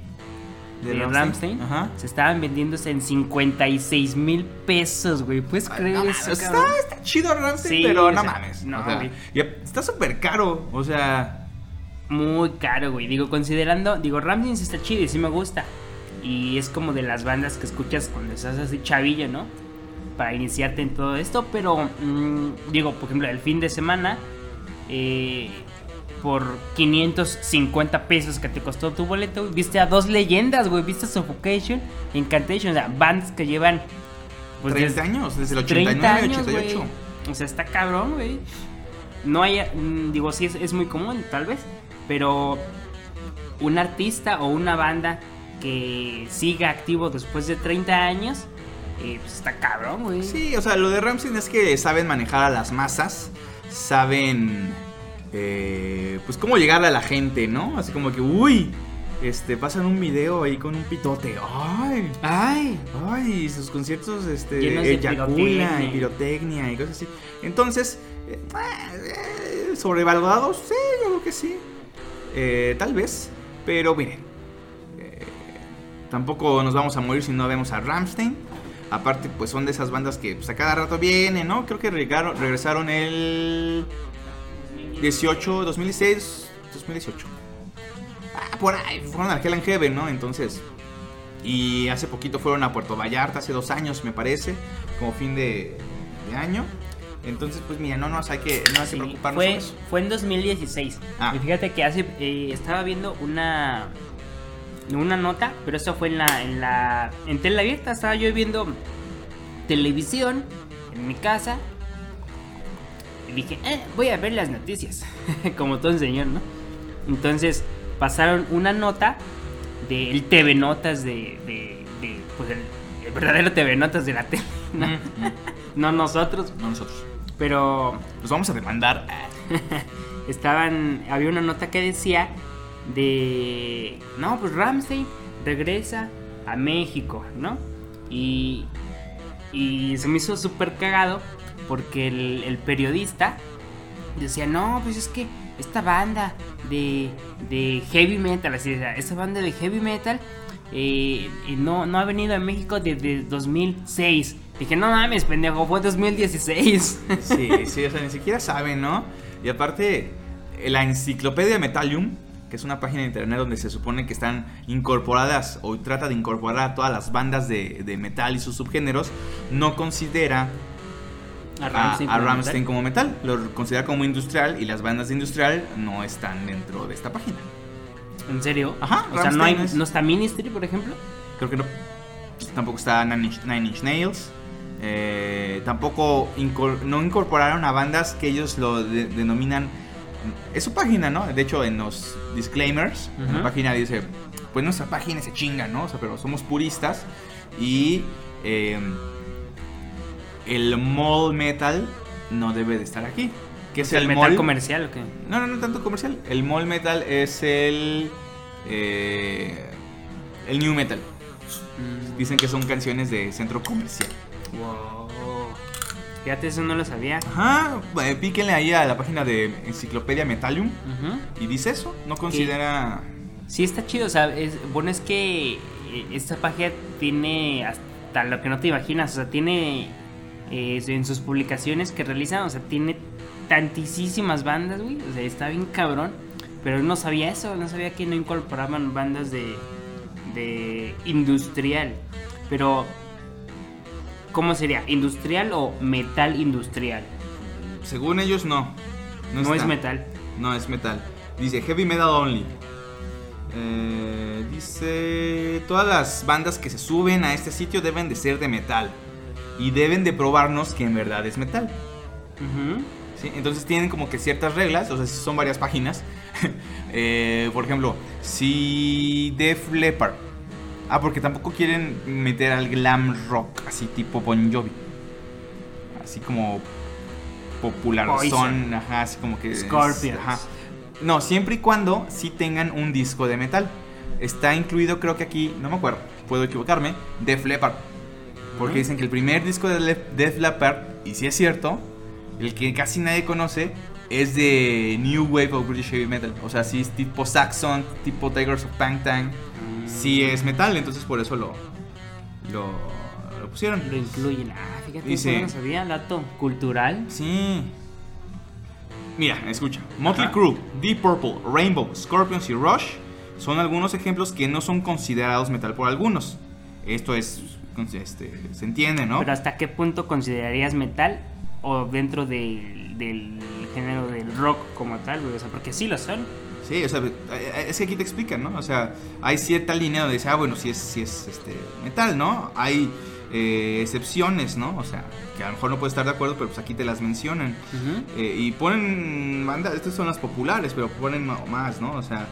de, Ramstein, Ajá. se estaban vendiéndose en 56 mil pesos, güey. ¿Puedes creer No eso, está, está chido Ramstein, Sí, pero no sea, mames. no, o sea, güey. y está súper caro. O sea, Muy caro, güey. Digo, considerando, digo, Ramstein sí está chido y sí me gusta. Y es como de las bandas que escuchas cuando estás así chavillo, ¿no? Para iniciarte en todo esto. Pero, mm, digo, por ejemplo, el fin de semana, eh, por 550 pesos que te costó tu boleto, viste a dos leyendas, güey. Viste a Suffocation, Incantation, o sea, bandas que llevan... pues, 30 desde- años, desde el 30 89, años, 88. güey. O sea, está cabrón, güey. No hay, mm, digo, sí es, es muy común, tal vez, pero un artista o una banda que siga activo después de 30 años, eh, pues está cabrón, güey. Sí, o sea, lo de Ramstein es que saben manejar a las masas, saben, eh, pues, cómo llegarle a la gente, ¿no? Así como que, uy, este, pasan un video ahí con un pitote, ay, Ay, ay, sus conciertos, este, de pirotecnia. y pirotecnia y cosas así. Entonces, eh, eh, sobrevalorados, sí, yo creo que sí, Eh, tal vez, pero miren, eh, tampoco nos vamos a morir si no vemos a Ramstein. Aparte, pues son de esas bandas que pues, a cada rato vienen, ¿no? Creo que regresaron el 18, 2016, 2018. Ah, por ahí, fueron al Hell and Heaven, ¿no? Entonces, y hace poquito fueron a Puerto Vallarta, hace dos años me parece, como fin de, de año. Entonces, pues mira, no nos hay que, no hay que sí, preocuparnos fue, eso. fue en 2016. Ah. Y fíjate que hace, eh, estaba viendo una una nota, pero eso fue en la en la en tele abierta, estaba yo viendo televisión en mi casa dije, "Eh, voy a ver las noticias", como todo señor, ¿no? Entonces, pasaron una nota del TV Notas de, de, de, pues el, el verdadero TV Notas de la tele, ¿no? Mm, mm, no nosotros, no nosotros. pero Los vamos a demandar. estaban había una nota que decía de no pues Ramsey regresa a México no y y se me hizo súper cagado porque el, periodista decía no pues es que esta banda de, de heavy metal así decía, esta banda de heavy metal eh, eh, no, no ha venido a México desde 2006 dije no mames pendejo fue 2016 Sí, sí, o sea, ni siquiera saben, ¿no? Y aparte, la enciclopedia Metallium, que es una página de internet donde se supone que están incorporadas o trata de incorporar a todas las bandas de, de metal y sus subgéneros, no considera a, Rammstein a como metal. como metal, lo considera como industrial y las bandas de industrial no están dentro de esta página. ¿En serio? Ajá, O sea, no, hay, Rammstein es- no está Ministry, por ejemplo. Creo que no. Tampoco está Nine Inch, Nine Inch Nails. Eh, tampoco incor- no incorporaron a bandas que ellos lo de- denominan. Es su página, ¿no? De hecho, en los disclaimers, en la página dice: Pues nuestra página se chinga, ¿no? O sea, pero somos puristas. Y eh, el mall metal no debe de estar aquí. ¿Qué es el, ¿El metal mall? comercial o qué? No, no, no tanto comercial. El mall metal es el. eh, el new metal. Dicen que son canciones de centro comercial. Wow. Fíjate, eso no lo sabía. Ajá, eh, píquenle ahí a la página de Enciclopedia Metallium Ujú. y dice eso. No considera. Sí, está chido. O sea, es, bueno, es que eh, esta página tiene hasta lo que no te imaginas. O sea, tiene eh, en sus publicaciones que realizan, o sea, tiene tantísimas bandas, güey. O sea, está bien cabrón. Pero no sabía eso, no sabía que no incorporaban bandas de, de industrial. Pero, ¿cómo sería? ¿Industrial o metal industrial? Según ellos, no. No, está. es metal. No es metal. Dice heavy metal only. Eh, dice, todas las bandas que se suben a este sitio deben de ser de metal. Y deben de probarnos que en verdad es metal. Entonces tienen como que ciertas reglas, o sea, son varias páginas. Eh, por ejemplo, si Def Leppard. Ah, porque tampoco quieren meter al glam rock, así tipo Bon Jovi. Así como popular son, ajá, así como que... es- Scorpions. ajá. No, siempre y cuando sí tengan un disco de metal. Está incluido, creo que aquí, no me acuerdo, puedo equivocarme, Def Leppard. Porque dicen que el primer disco de Def Leppard, y si es cierto, el que casi nadie conoce, es de New Wave of British Heavy Metal. O sea, sí es tipo Saxon, tipo Tigers of Pangtang. Sí es metal, entonces por eso lo, lo, lo pusieron. Lo incluyen. Ah, fíjate, Dice- no sabía, dato cultural. Sí. Mira, escucha. Motley. Crue, Deep Purple, Rainbow, Scorpions y Rush son algunos ejemplos que no son considerados metal por algunos. Esto es, este, se entiende, ¿no? Pero hasta qué punto considerarías metal o dentro del, del género del rock como tal, güey? O sea, porque sí lo son. Sí, o sea, es que aquí te explican, ¿no? O sea, hay cierta línea donde dice, ah, bueno, si es, si es este, metal, ¿no? Hay eh, excepciones, ¿no? O sea, que a lo mejor no puedes estar de acuerdo, pero pues aquí te las mencionan. Eh, y ponen bandas, estas son las populares, pero ponen más, ¿no? O sea,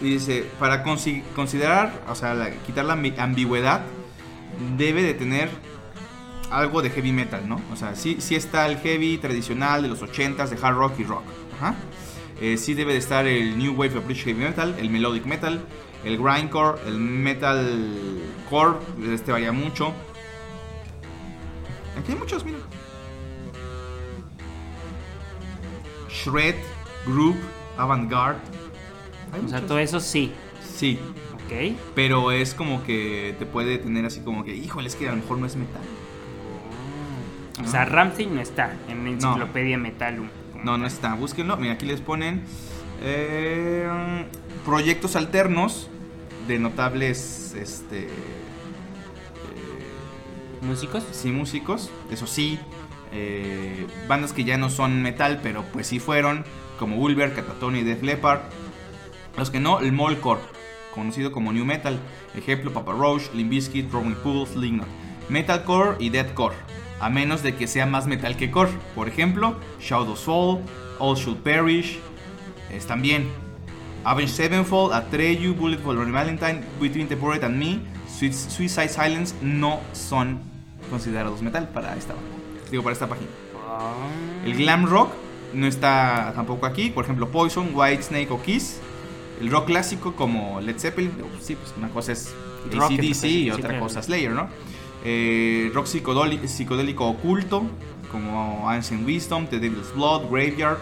dice, para consi- considerar, o sea, la- quitar la ambi- ambigüedad, debe de tener algo de heavy metal, ¿no? O sea, sí, sí está el heavy tradicional de los 80s, de hard rock y rock. Ajá. Eh, sí debe de estar el New Wave of British Heavy Metal, el Melodic Metal, el Grindcore, el Metal Core, este varía mucho. Aquí hay muchos, mira. Shred, Group, Avant-Garde. O sea, todo eso sí. Sí, Ok. pero es como que te puede tener así como que, híjole, es que a lo mejor no es metal. O sea, Ramsey no está en la No. enciclopedia Metalum. como No, no está. Búsquenlo. Mira, aquí les ponen eh, proyectos alternos de notables, este, eh, ¿Músicos? sí, músicos. Eso sí, eh, bandas que ya no son metal, pero pues sí fueron, como Ulver, Catatonia y Def Leppard. Los que no, el Molcore, conocido como New Metal. Ejemplo, Papa Roach, Limp Bizkit, Rolling Pools, Slipknot. Metalcore y Deathcore. A menos de que sea más metal que core. Por ejemplo, Shadows Fall, All Should Perish. Es también. Avenged Sevenfold, Atreyu, Bullet for Valentine, Between the Poet and Me, Sui- Suicide Silence no son considerados metal para esta. Digo, para esta página. Ah. El glam rock no está tampoco aquí. Por ejemplo, Poison, White Snake o Kiss. El rock clásico como Led Zeppelin. oh, Sí, pues una cosa es ACDC y otra cosa Slayer, ¿no? Eh, rock psicodoli- psicodélico oculto como Ancient Wisdom, The Devil's Blood, Graveyard.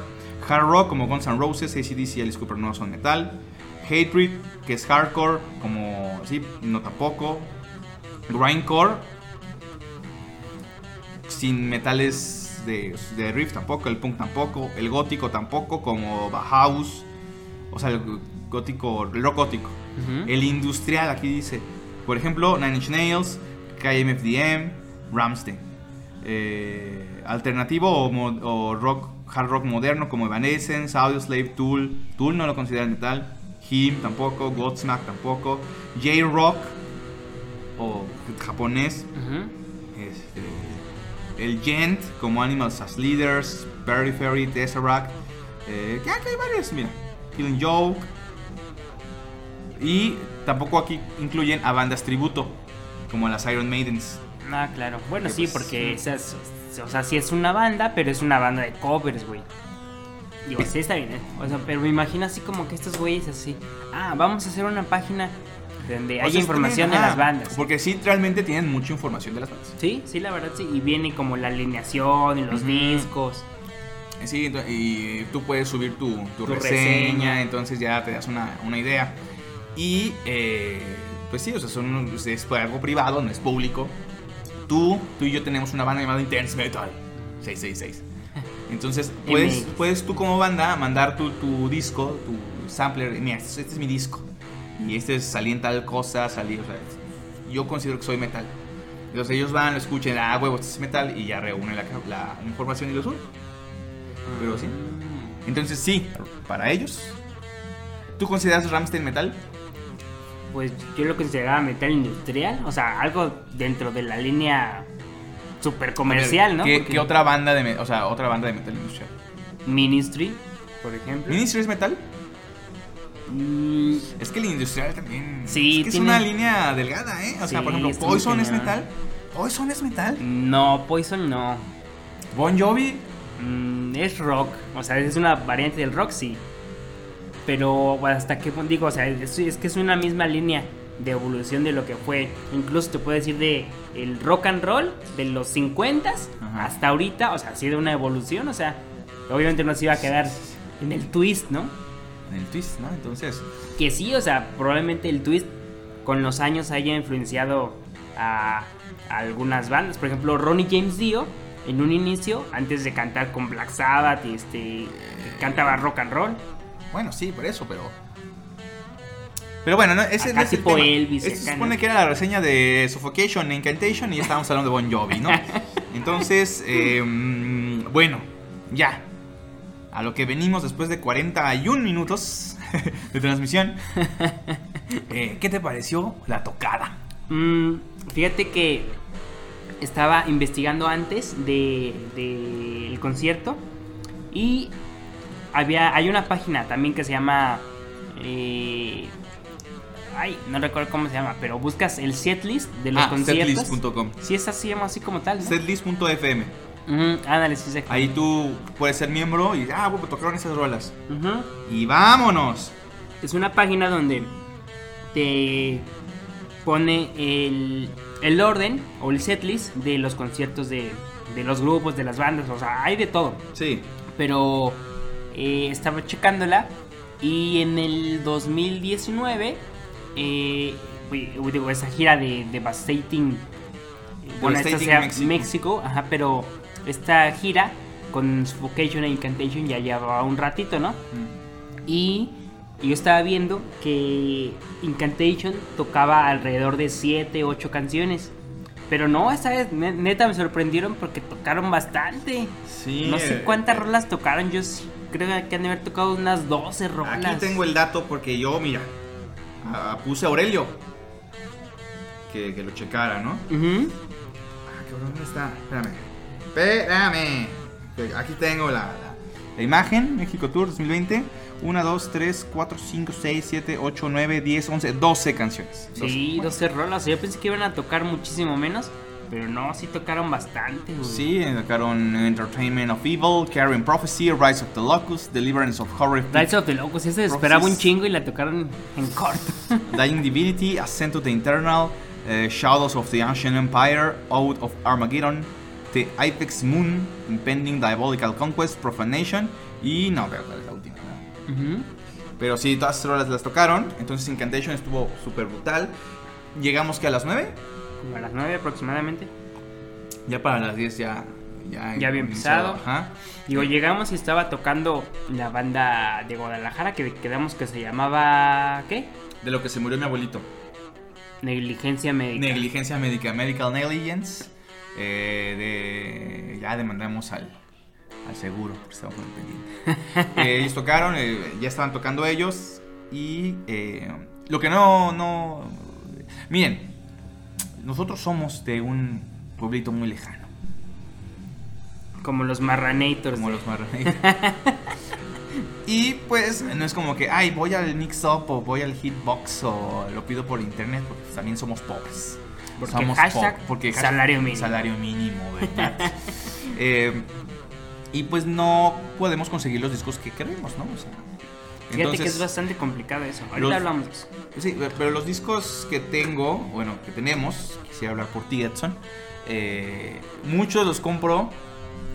Hard rock como Guns N' Roses, ACDC y Alice Cooper no son metal. Hatred, que es hardcore, como. Sí, no tampoco. Grindcore, sin metales de, de riff tampoco, el punk tampoco, el gótico tampoco, como Bauhaus, o sea, el gótico, el rock gótico. El industrial, aquí dice, por ejemplo, Nine Inch Nails, KMFDM, Ramstein. Eh, alternativo o, rock, hard rock moderno como Evanescence, Audioslave, Tool. Tool no lo consideran metal. Him tampoco, Godsmack tampoco. J-Rock o japonés. Este, el Gent como Animals as Leaders, Periphery, Tesseract. Eh, que hay varios, mira. Killing Joke. Y tampoco aquí incluyen a bandas tributo, como las Iron Maidens. Ah, claro. Bueno, sí, pues, porque sí. esas, o sea, sí es una banda, pero es una banda de covers, güey. Digo, sí está bien, ¿eh? O sea, pero me imagino así como que estos güeyes así, ah, vamos a hacer una página donde O haya sea, información de las bandas. Porque sí, realmente tienen mucha información de las bandas. Sí, sí, la verdad sí. Y viene como la alineación y los discos. Sí, y tú puedes subir tu, tu Tu reseña, reseña. entonces ya te das una, una idea. Y eh, pues sí, o sea, son, es algo privado, no es público. Tú, tú y yo tenemos una banda llamada Intense Metal 666. Entonces, puedes, puedes tú como banda mandar tu, tu disco, tu sampler, mira, este, este es mi disco. Y este salí en tal cosa, salí, o sea, yo considero que soy metal. Entonces ellos van, lo escuchan, ah, huevo, este es metal, y ya reúnen la, la información y lo suben. Pero sí. Entonces sí, para ellos. ¿Tú consideras Ramstein metal? Pues yo lo consideraba metal industrial, o sea, algo dentro de la línea super comercial, ¿no? ¿Qué, Porque qué otra banda de, o sea, otra banda de metal industrial? Ministry, por ejemplo. ¿Ministry es metal? Mm, Es que el industrial también. Sí, es que tiene- es una línea delgada, ¿eh? O sea, por ejemplo, Poison es metal. Poison es metal. no, Poison no. Bon Jovi. Mm, es rock, o sea, es una variante del rock, sí. Pero hasta qué punto digo, o sea, es, es que es una misma línea de evolución de lo que fue. Incluso te puedo decir de el rock and roll de los 50s Ajá. hasta ahorita, o sea, ha sido una evolución, o sea, obviamente no se iba a quedar en el twist, ¿no? En el twist, ¿no? Entonces. Que sí, o sea, probablemente el twist con los años haya influenciado a, a algunas bandas. Por ejemplo, Ronnie James Dio, en un inicio, antes de cantar con Black Sabbath, este, cantaba rock and roll. Bueno, sí, por eso, pero. Pero bueno, no, ese Acá no es el tipo tema. Elvis, se supone ¿no? que era la reseña de Suffocation e Incantation y estábamos hablando de Bon Jovi, ¿no? Entonces, eh, mm, bueno, ya. A lo que venimos después de 41 minutos de transmisión. Eh, ¿Qué te pareció la tocada? Mm, fíjate que estaba investigando antes de, de el concierto y había hay una página también que se llama eh, ay no recuerdo cómo se llama pero buscas el setlist de los Ah, conciertos setlist.com. sí es así llama así como tal ¿no? Setlist.fm. Ándale sí. Ahí tú puedes ser miembro y, ah, bueno, tocaron esas rolas. Y vámonos. es una página donde te pone el, el orden o el setlist de los conciertos de, de los grupos, de las bandas, o sea, hay de todo. Sí. Pero eh, estaba checándola y en el 2019, eh, digo, esa gira de Devastating, eh, bueno, esta sea Mexico. México, ajá, pero esta gira con Suffocation e Incantation ya llevaba un ratito, ¿no? Y yo estaba viendo que Incantation tocaba alrededor de 7, 8 canciones. Pero no, esta vez ne- neta me sorprendieron porque tocaron bastante. Sí. No sé eh, cuántas eh, rolas tocaron, yo sí creo que han de haber tocado unas 12 rolas. Aquí tengo el dato porque yo, mira, ah, puse a Aurelio que, que lo checara, ¿no? Ujú. Ah, cabrón, ¿dónde está? Espérame. Espérame. Aquí tengo la, la, la imagen, México Tour 2020. 1, 2, 3, 4, 5, 6, 7, 8, 9, 10, 11, 12 canciones. Sí, 12. 12 rolas. Yo pensé que iban a tocar muchísimo menos. Pero no, sí tocaron bastante, güey. Sí, tocaron Entertainment of Evil, Carrying Prophecy, Rise of the Locust, Deliverance of Horror, Rise of the Locust, ese esperaba un chingo y la tocaron en corto. Dying Divinity, Ascent to the Eternal, eh, Shadows of the Ancient Empire, Out of Armageddon, The Apex Moon, Impending Diabolical Conquest, Profanation y no, pero ¿cuál es la última? no? Pero sí, todas rolas las tocaron, entonces Incantation estuvo súper brutal. Llegamos que a las 9, Como a las 9 aproximadamente. ya para las 10 ya... Ya, Ya había empezado. Ajá. Digo, llegamos y estaba tocando la banda de Guadalajara que quedamos que se llamaba. ¿Qué? De lo que se murió mi abuelito. Negligencia médica. Negligencia médica, medical negligence. eh, de, ya demandamos al, al seguro, porque el pendiente. Eh, ellos tocaron, eh, ya estaban tocando ellos. Y eh, lo que no, no. Miren, nosotros somos de un pueblito muy lejano, Como los Marranators. como los marranitos. Y pues no es como que, ay, voy al Mix Up o voy al Hitbox o lo pido por internet, porque también somos pobres. Porque Somos hashtag po- porque salario mínimo. Salario mínimo, ¿verdad? Eh, y pues no podemos conseguir los discos que queremos, ¿no? O sea, Fíjate que es bastante complicado eso. Ahorita Los- hablamos de eso. Sí, pero los discos que tengo, bueno, que tenemos, quisiera hablar por ti, Edson. eh, muchos los compro,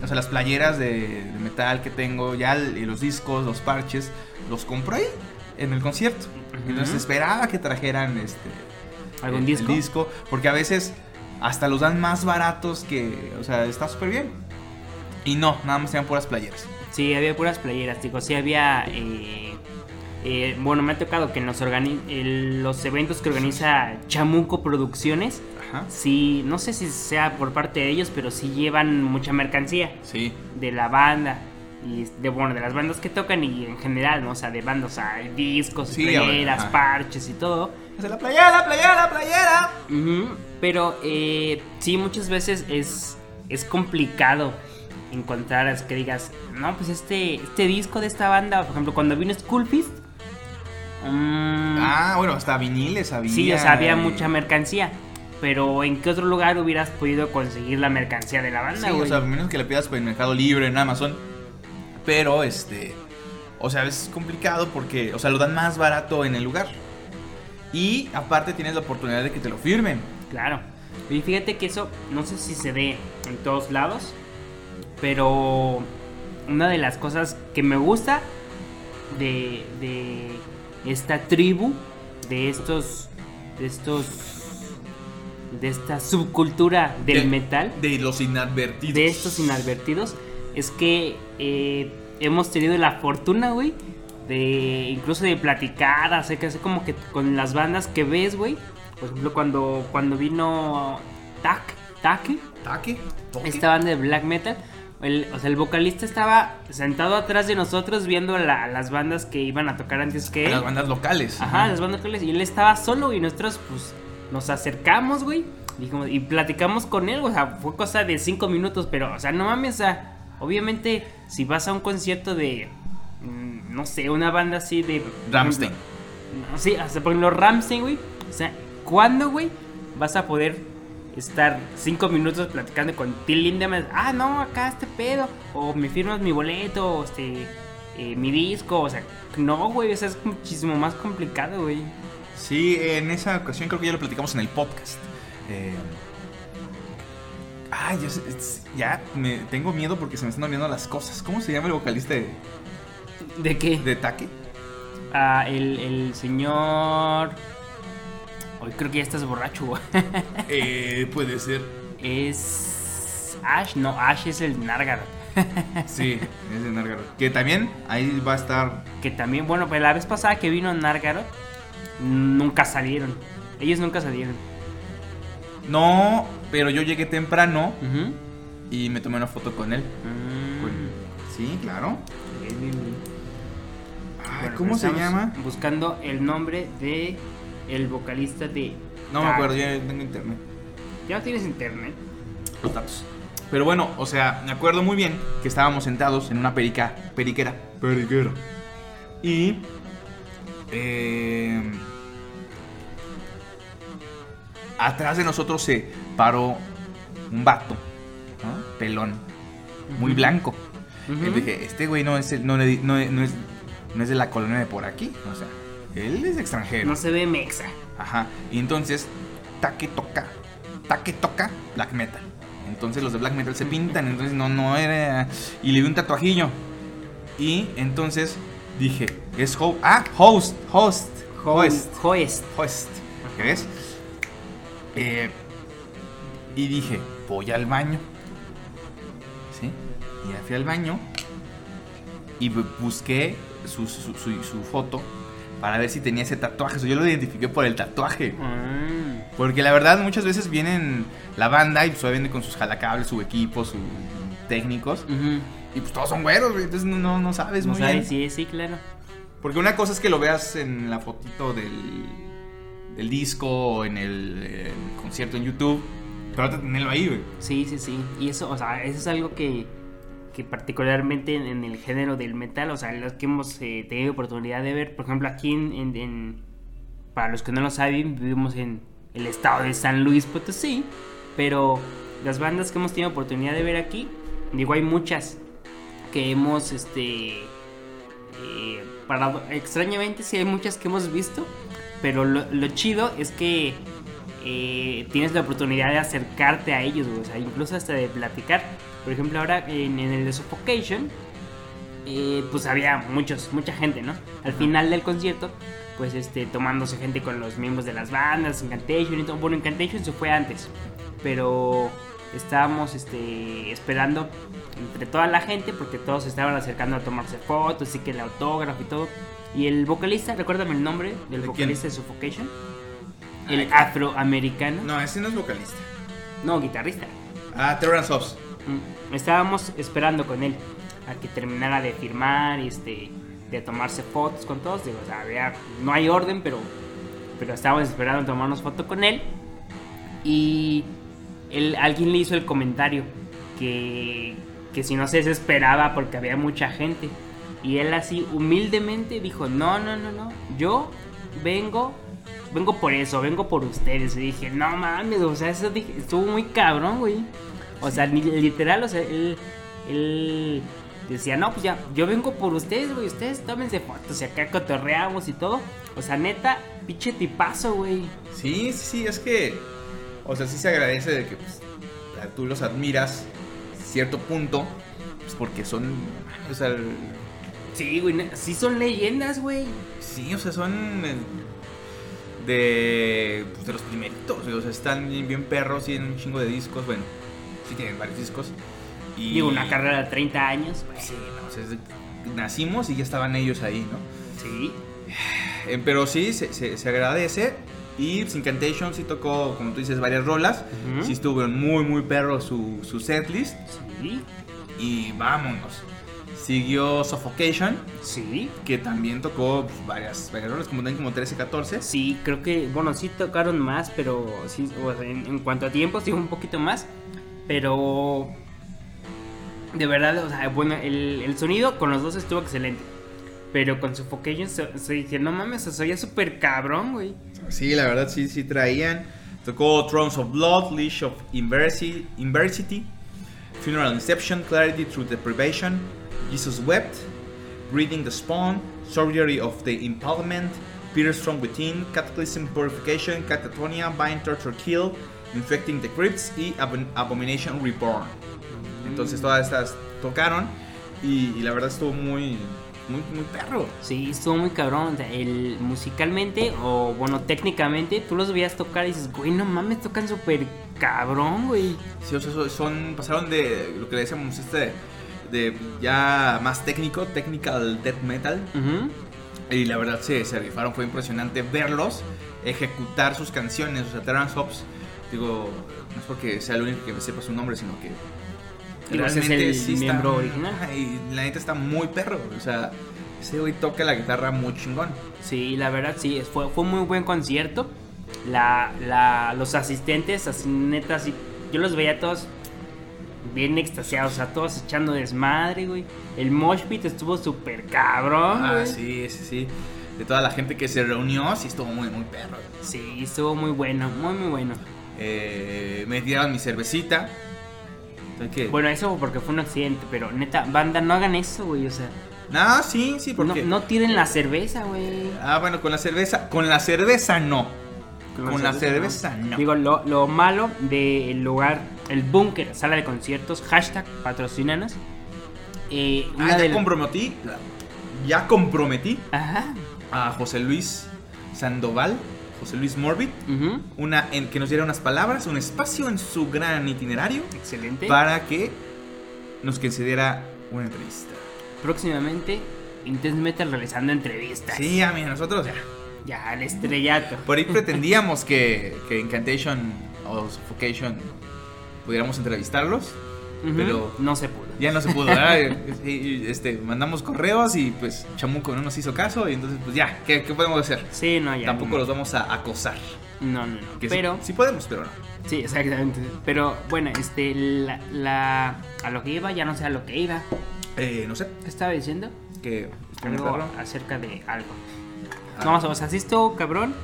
o sea, las playeras de, de metal que tengo, ya y los discos, los parches, los compro ahí, en el concierto. Ujú. Entonces esperaba que trajeran este ¿Algún el- disco? el disco, porque a veces hasta los dan más baratos que, o sea, está súper bien. Y no, nada más tenían puras playeras. Sí, había puras playeras, digo, sí había... eh, eh, bueno, me ha tocado que en los, organi- el- los eventos que organiza Chamuco Producciones, Ajá. sí, no sé si sea por parte de ellos, pero sí llevan mucha mercancía Sí. de la banda. y de bueno, de las bandas que tocan y en general, ¿no? O sea, de bandas, o sea, hay discos, Sí, playeras, parches y todo. Hace la playera, la playera, la playera. Pero eh, sí, muchas veces es, es complicado encontrar es que digas, no, pues este, este disco de esta banda, por ejemplo, cuando vino School mm, Ah, bueno, hasta viniles había. sí, o sea, había mucha mercancía. Pero ¿en qué otro lugar hubieras podido conseguir la mercancía de la banda, Sí, güey? o sea, menos que la pidas por el Mercado Libre, en Amazon. Pero, este. O sea, es complicado porque, o sea, lo dan más barato en el lugar. Y aparte tienes la oportunidad de que te lo firmen. Claro. Y fíjate que eso no sé si se dé en todos lados, pero una de las cosas que me gusta de, de esta tribu, de estos, de estos, de esta subcultura del De- metal, De los inadvertidos. de estos inadvertidos, es que eh, hemos tenido la fortuna, güey, de incluso de platicar acerca, así como que con las bandas que ves, güey. Por ejemplo, cuando, cuando vino Tak, Take. ¿Toque? esta banda de black metal, el, o sea, el vocalista estaba sentado atrás de nosotros viendo la- las bandas que iban a tocar antes que él. Las bandas locales. Ajá, las bandas locales. Y él estaba solo y nosotros, pues, nos acercamos, güey. Dijimos, y platicamos con él, o sea, fue cosa de cinco minutos, pero, o sea, no mames, o sea, obviamente, si vas a un concierto de, mm, no sé, una banda así de... ejemplo, no, sí, hasta por ejemplo, Ramstein, güey. O sea, ¿cuándo, güey, vas a poder estar cinco minutos platicando con Till Lindemann? Ah, no, acá este pedo. O me firmas mi boleto, o este, eh, mi disco. O sea, no, güey, o sea, es muchísimo más complicado, güey. Sí, en esa ocasión creo que ya lo platicamos en el podcast. Eh, Ay, ya, ya me tengo miedo porque se me están olvidando las cosas. ¿Cómo se llama el vocalista de, ¿De qué? de Taque? Ah, el, el señor... Hoy creo que ya estás borracho, güey. Eh, puede ser. Es... Ash, no, Ash es el Nargar. Sí, es de Nargarot. Que también ahí va a estar. Que también, bueno, pues la vez pasada que vino Nargarot, nunca salieron. Ellos nunca salieron. No, pero yo llegué temprano y me tomé una foto con él. Mm. Con- Sí, claro. Bien, bien, bien. Ay, Bueno, ¿Cómo pues se llama? Buscando el nombre de el vocalista de. No me acuerdo, ya tengo internet. Ya no tienes internet. Los datos. Pero bueno, o sea, me acuerdo muy bien que estábamos sentados en una perica, periquera. Periquera. Y. eh, atrás de nosotros se paró un vato, ¿no? pelón, muy blanco. Ujú. Y dije, este güey no es, el- no, le- no, no es, no es de la colonia de por aquí. O sea, él es extranjero. No se ve mexa. Ajá. Y entonces, Taque toca. Taque toca black metal. Entonces los de black metal se pintan. Entonces no, no era. Y le vi un tatuajillo. Y entonces dije, es host. Ah, host, host. Host. Host. ¿Qué ves? Eh, y dije, voy al baño. ¿Sí? Y ya fui al baño. Y bu- busqué su, su- su- su foto para ver si tenía ese tatuaje. O sea, yo lo identifiqué por el tatuaje. Ah. Porque la verdad, muchas veces vienen la banda y pues viene con sus jalacables, su equipo, sus técnicos. Y pues todos son güeros, güey, Entonces no, no, sabes No muy sabes bien. es, sí, claro. Porque una cosa es que lo veas en la fotito del, del disco o en el, concierto en YouTube. Pero tenerlo ahí, güey. Sí, sí, sí. Y eso, o sea, eso es algo que, que particularmente en, el género del metal, o sea, los que hemos eh, tenido oportunidad de ver, por ejemplo, aquí en, para los que no lo saben, vivimos en el estado de San Luis Potosí, pero las bandas que hemos tenido oportunidad de ver aquí, digo, hay muchas que hemos, este, eh, parado, extrañamente sí hay muchas que hemos visto, pero lo, chido es que eh, tienes la oportunidad de acercarte a ellos, o sea, incluso hasta de platicar. Por ejemplo, ahora en, en el de Suffocation, eh, pues había muchos, mucha gente, ¿no? Al final del concierto, pues este, tomándose gente con los miembros de las bandas, Incantation y todo. Bueno, Incantation se fue antes, pero estábamos este, esperando entre toda la gente porque todos se estaban acercando a tomarse fotos, así que el autógrafo y todo. Y el vocalista, recuérdame el nombre del ¿De vocalista de Suffocation. Ay, El afroamericano. No, ese no es vocalista. No, guitarrista. Ah, Terrence Hobbs. Mm, Estábamos esperando con él. a que terminara de firmar este de tomarse fotos con todos. Digo, o sea, había- no hay orden, pero, pero estábamos esperando tomarnos foto con él. Y él- alguien le hizo el comentario que, que si no se desesperaba porque había mucha gente. Y él así humildemente dijo, no, no, no, no, yo vengo, vengo por eso, vengo por ustedes. Y dije, no mames, o sea, eso dije, estuvo muy cabrón, güey. O sea, ni- literal, o sea, él, él decía, no, pues ya, yo vengo por ustedes, güey, ustedes tómense fotos y acá cotorreamos y todo. O sea, neta, pinche tipazo, güey. Sí, sí, sí, es que, o sea, sí se agradece de que pues, tú los admiras cierto punto, pues porque son, o sea, el- Sí, güey, sí son leyendas, güey. sí, o sea, son eh, de, pues, de los primeritos, o sea, están bien, bien perros, tienen un chingo de discos, bueno, sí tienen varios discos. Y, Digo, una carrera de 30 años, güey. Sí, no, o sea, nacimos y ya estaban ellos ahí, ¿no? Sí. Eh, pero sí, se, se- se agradece. Y Syncantation sí tocó, como tú dices, varias rolas. Ujú. Sí estuvo muy, muy perro su, su setlist. Sí. Y vámonos. Siguió Suffocation, Sí. que también tocó pues, varias, varias rolas, como también como 13, 14. Sí, creo que, bueno, sí tocaron más, pero sí, o sea, en, en cuanto a tiempo, sí, un poquito más. Pero, de verdad, o sea, bueno, el, sonido con los dos estuvo excelente. Pero con Suffocation se, se dije, no mames, se oía súper cabrón, güey. Sí, la verdad sí, sí traían. Tocó Thrones of Blood, Leash of Inversi- Inversity, Funeral Inception, Clarity Through Deprivation, Jesus Wept, Breathing the Spawn, Surgery of the Impalement, Peter From Within, Cataclysm Purification, Catatonia, Bind Torture Kill, Infecting the Crypts y Abom- Abomination Reborn. Entonces todas estas tocaron y, y la verdad estuvo muy, muy, muy perro. Sí, estuvo muy cabrón. el, musicalmente, o bueno, técnicamente, tú los veías tocar y dices, güey, no mames, tocan súper cabrón, güey. Sí, o sea, son- son, pasaron de lo que le decíamos, este, de ya más técnico, technical death metal. Y la verdad se, se rifaron, fue impresionante verlos ejecutar sus canciones. O sea, Terrence Hobbs, digo, no es porque sea el único que me sepa su nombre, sino que Digo, es el miembro original. Y la neta está muy perro. O sea, ese güey toca la guitarra muy chingón. Sí, la verdad sí, fue, fue un muy buen concierto. La, la, los asistentes, así neta, así, yo los veía todos bien extasiados, o sea, todos echando desmadre, güey. El mosh pit estuvo súper cabrón, Ah, güey. sí, sí, sí. De toda la gente que se reunió, sí estuvo muy, muy perro. Sí, estuvo muy bueno, muy, muy bueno. Eh, me dieron mi cervecita. ¿Sabes qué? Bueno, eso porque fue un accidente, pero neta, banda, no hagan eso, güey, o sea, No, sí, sí, no, porque. no tiren la cerveza, güey. Ah, bueno, con la cerveza. Con la cerveza no. Con, la cerveza no. Digo, lo, lo malo del lugar, el búnker, sala de conciertos, hashtag patrocinanos. Eh, Ah, ya comprometí. Ya comprometí Ajá. a José Luis Sandoval, José Luis Morbid, una, en, que nos diera unas palabras, un espacio en su gran itinerario Excelente. para que nos concediera una entrevista. Próximamente, Intense Metal realizando entrevistas. Sí, ya, mira, nosotros ya. Ya, el estrellato. Por ahí pretendíamos que, que Incantation o Suffocation pudiéramos entrevistarlos. Pero- No se pudo. Ya no se pudo, este, mandamos correos y pues Chamuco no nos hizo caso y entonces pues ya, ¿qué, qué podemos hacer? Sí, no, ya. Tampoco no. los vamos a acosar. No, no, no. Que sí- pero, sí, podemos, pero no. sí, exactamente. Pero bueno, este, la, la- A lo que iba, ya no sé a lo que iba. Eh, no sé, ¿Qué estaba diciendo? que Algo acerca de algo. Ah. No, o sea, sí estuvo cabrón.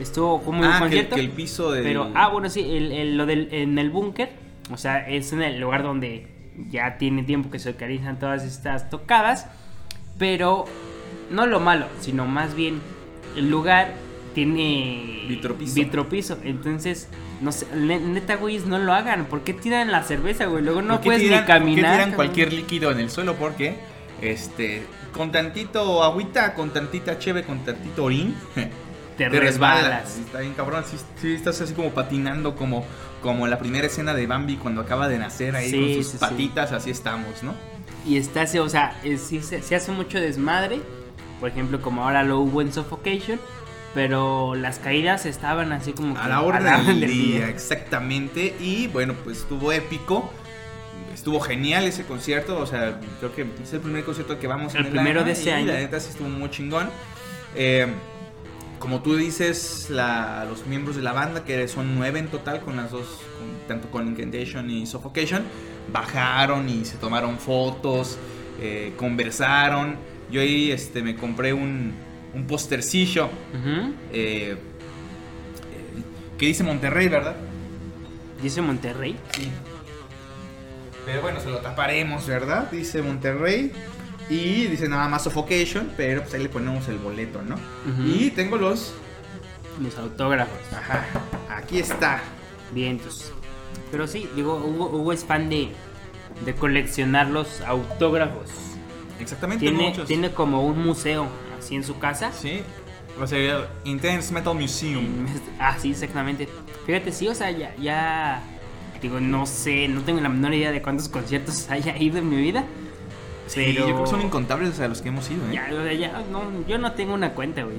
Estuvo como un Ah, que, concierto. que el piso del... Pero, ah, bueno, sí, el, el- lo del, en el búnker, o sea, es en el lugar donde ya tiene tiempo que se organizan todas estas tocadas, pero no lo malo, sino más bien el lugar tiene Vitropiso. vitropiso, entonces, no sé, ne- neta, güeyes, no lo hagan, ¿por qué tiran la cerveza, güey? Luego no ¿Por qué puedes tiran- ni caminar. ¿por qué tiran cualquier líquido en el suelo? Porque, este, con tantito agüita, con tantita cheve, con tantito orín, Te resbalas. Sí, Está bien cabrón, sí, sí, estás así como patinando como, como la primera escena de Bambi cuando acaba de nacer ahí Sí, con sus sí, patitas, así estamos, ¿no? Y está, así, o sea, es- sí se, se hace mucho desmadre. Por ejemplo, como ahora lo hubo en Suffocation. Pero las caídas estaban así como que A la orden del día, exactamente. Y bueno, pues estuvo épico estuvo genial ese concierto, o sea, creo que es el primer concierto que vamos El en primero de y este año. La neta sí estuvo muy chingón. Eh, como tú dices, la- los miembros de la banda, que son nueve en total, con las dos, con- tanto con Incantation y Suffocation, bajaron y se tomaron fotos, eh, conversaron. Yo ahí este, me compré un, un postercillo eh, eh, que dice Monterrey, ¿verdad? Dice Monterrey. Sí. Pero bueno, se lo taparemos, ¿verdad? Dice Monterrey. Y dice nada más Suffocation, pero pues ahí le ponemos el boleto, ¿no? Y tengo los... Los autógrafos. Ajá, aquí está. Vientos. Pero sí, digo, Hugo, Hugo es fan de, de coleccionar los autógrafos. Exactamente, Tiene, muchos. tiene como un museo así en su casa. Sí, va a ser el Intense Metal Museum. Ah, sí, exactamente. Fíjate, sí, o sea, ya, ya. Digo, no sé, no tengo la menor idea de cuántos conciertos haya ido en mi vida. Sí, pero. yo creo que son incontables a los que hemos ido, ¿eh? Ya, o sea, ya, no, yo no tengo una cuenta, güey.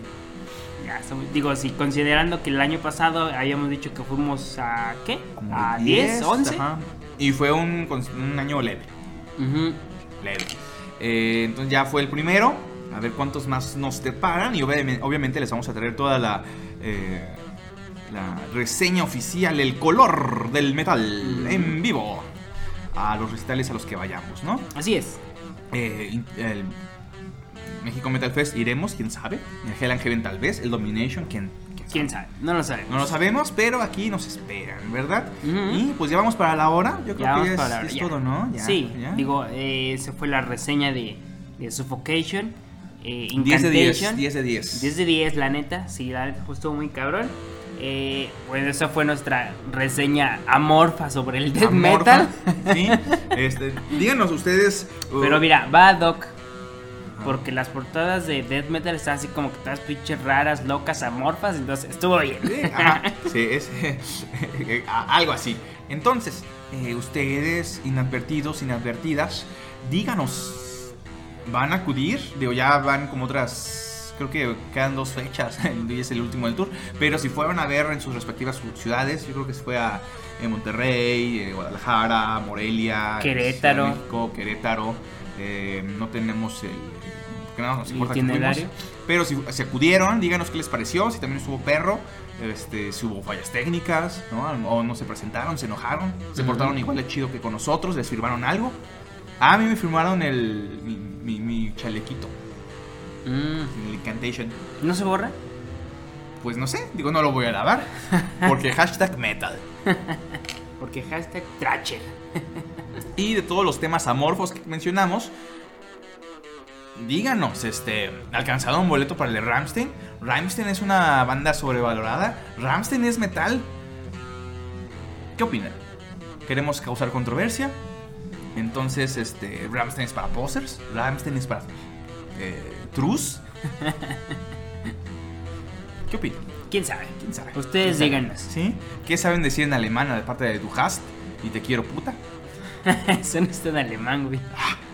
Ya, digo, si considerando que el año pasado habíamos dicho que fuimos a. ¿Qué? Como a 10, 11. ajá. Y fue un, un año leve. Ujú. leve. Eh, entonces ya fue el primero. A ver cuántos más nos deparan. Y obviamente, obviamente les vamos a traer toda la, eh, la reseña oficial, el color del metal en vivo. A los recitales a los que vayamos, ¿no? Así es. Eh, el México Metal Fest iremos, quién sabe. El Hell and Heaven tal vez. El Domination, quién, quién sabe. ¿Quién sabe? No lo sabemos. No lo sabemos, pero aquí nos esperan, ¿verdad? Ujú. Y pues ya vamos para la hora. Yo creo Ya que ya es, es todo, ¿no? Ya, sí, digo, eh, se fue la reseña de, de Suffocation. Eh, 10 de 10, Incantation. 10 de 10. 10 de 10, la neta. Sí, la neta, pues, estuvo muy cabrón. Eh, bueno, esa fue nuestra reseña amorfa sobre el death Amorfa, metal. Sí. Este, díganos ustedes. uh, Pero mira, va ad hoc. Porque las portadas de death metal están así como que todas pinches raras, locas, amorfas. Entonces estuvo bien. sí, ajá, sí, es eh, algo así. Entonces, eh, ustedes, inadvertidos, inadvertidas, díganos, ¿van a acudir? Digo, ya van como otras, creo que quedan dos fechas, y es el último del tour, pero si fueron a ver en sus respectivas ciudades, yo creo que se fue a eh, Monterrey, eh, Guadalajara, Morelia, Querétaro. México, Querétaro, eh, no tenemos el... no nos importa que. Pero si, si acudieron, díganos qué les pareció, si también estuvo perro, este, si hubo fallas técnicas, ¿no? O no se presentaron, se enojaron, se portaron igual de chido que con nosotros, les firmaron algo. A mí me firmaron el, mi, mi- mi chalequito, Mm, el Incantation. ¿No se borra? Pues no sé, digo, no lo voy a lavar, porque hashtag metal. Porque hashtag Tracher. Y de todos los temas amorfos que mencionamos, díganos, este, ¿alcanzaron un boleto para el de Ramstein? Ramstein es una banda sobrevalorada. Ramstein es metal. ¿Qué opinan? ¿Queremos causar controversia? Entonces, este, Ramstein es para posers, Ramstein es para eh, trus. ¿Qué opinan? ¿Quién sabe? ¿Quién sabe? Ustedes ¿Quién sabe? díganos. ¿Sí? ¿Qué saben decir en alemán de parte de Du hast y te quiero puta? Eso no está en alemán, güey.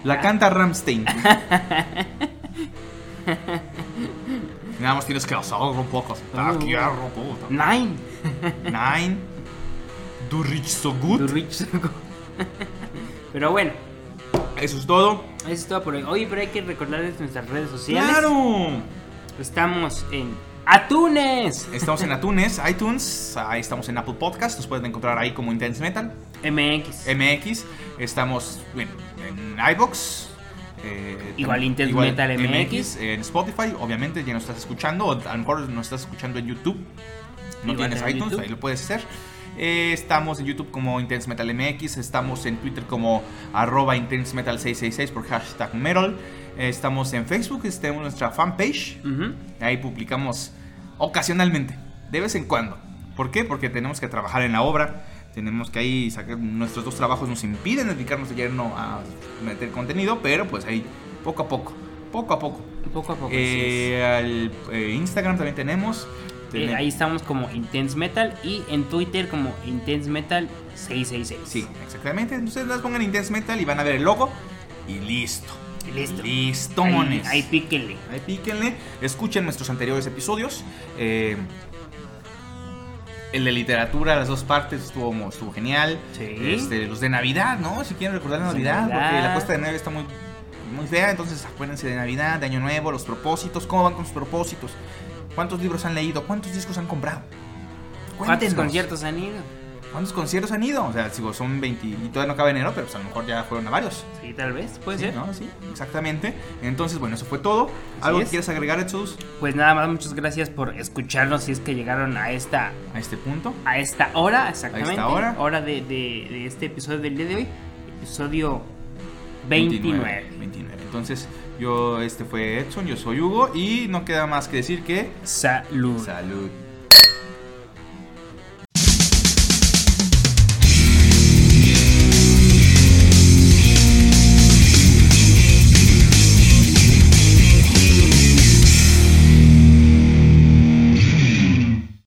La canta Ramstein. Nada más tienes que hacerlo un poco. Te quiero puta. Nine. Nine. Du riechst so gut. Du rich so good. Pero bueno, Eso es todo. eso es todo por hoy. Oye, pero hay que recordarles nuestras redes sociales. ¡Claro! Estamos en Atunes Estamos en iTunes, iTunes, ahí estamos en Apple Podcast, nos pueden encontrar ahí como Intense Metal, MX. MX, estamos bueno, en iBox. eh, Igual Intense Metal MX. En Spotify, obviamente, ya nos estás escuchando, o a lo mejor nos estás escuchando en YouTube. No Igual tienes en iTunes, YouTube. ahí lo puedes hacer. Eh, estamos en YouTube como Intense Metal MX, estamos en Twitter como arroba Intense Metal 666 por hashtag metal. Eh, estamos en Facebook, tenemos nuestra fanpage. Ujú. Ahí publicamos ocasionalmente, de vez en cuando. ¿Por qué? Porque tenemos que trabajar en la obra. Tenemos que ahí sacar nuestros dos trabajos nos impiden dedicarnos de lleno a meter contenido, pero pues ahí poco a poco, poco a poco. Poco a poco. Eh, al eh, Instagram también tenemos. Eh, ahí estamos como Intense Metal y en Twitter como Intense Metal 666. Sí, exactamente. Ustedes las pongan Intense Metal y van a ver el logo y listo. Y listo. Listones. Ahí, ahí píquenle. Ahí píquenle, escuchen nuestros anteriores episodios. eh, El de literatura, las dos partes, estuvo, estuvo genial. Sí. Este, los de Navidad, ¿no? Si quieren recordar la Navidad, porque la cuesta de nieve está muy, muy fea. Entonces acuérdense de Navidad, de Año Nuevo, los propósitos. ¿Cómo van con sus propósitos? ¿Cuántos libros han leído? ¿Cuántos discos han comprado? ¿Cuántos conciertos han ido? ¿Cuántos conciertos han ido? O sea, digo, son 20 y todavía no acaba enero, pero pues a lo mejor ya fueron a varios. Sí, tal vez, puede Sí, ser. ¿no? Sí, exactamente. Entonces, bueno, eso fue todo. ¿Algo es. que quieras agregar, Jesús, Pues nada más, muchas gracias por escucharnos si es que llegaron a esta a este punto? a esta hora, exactamente. hora. de, de- de este episodio del día de hoy. Episodio 29. 29. Entonces, yo, este fue Edson, yo soy Hugo y no queda más que decir que... Salud. Salud.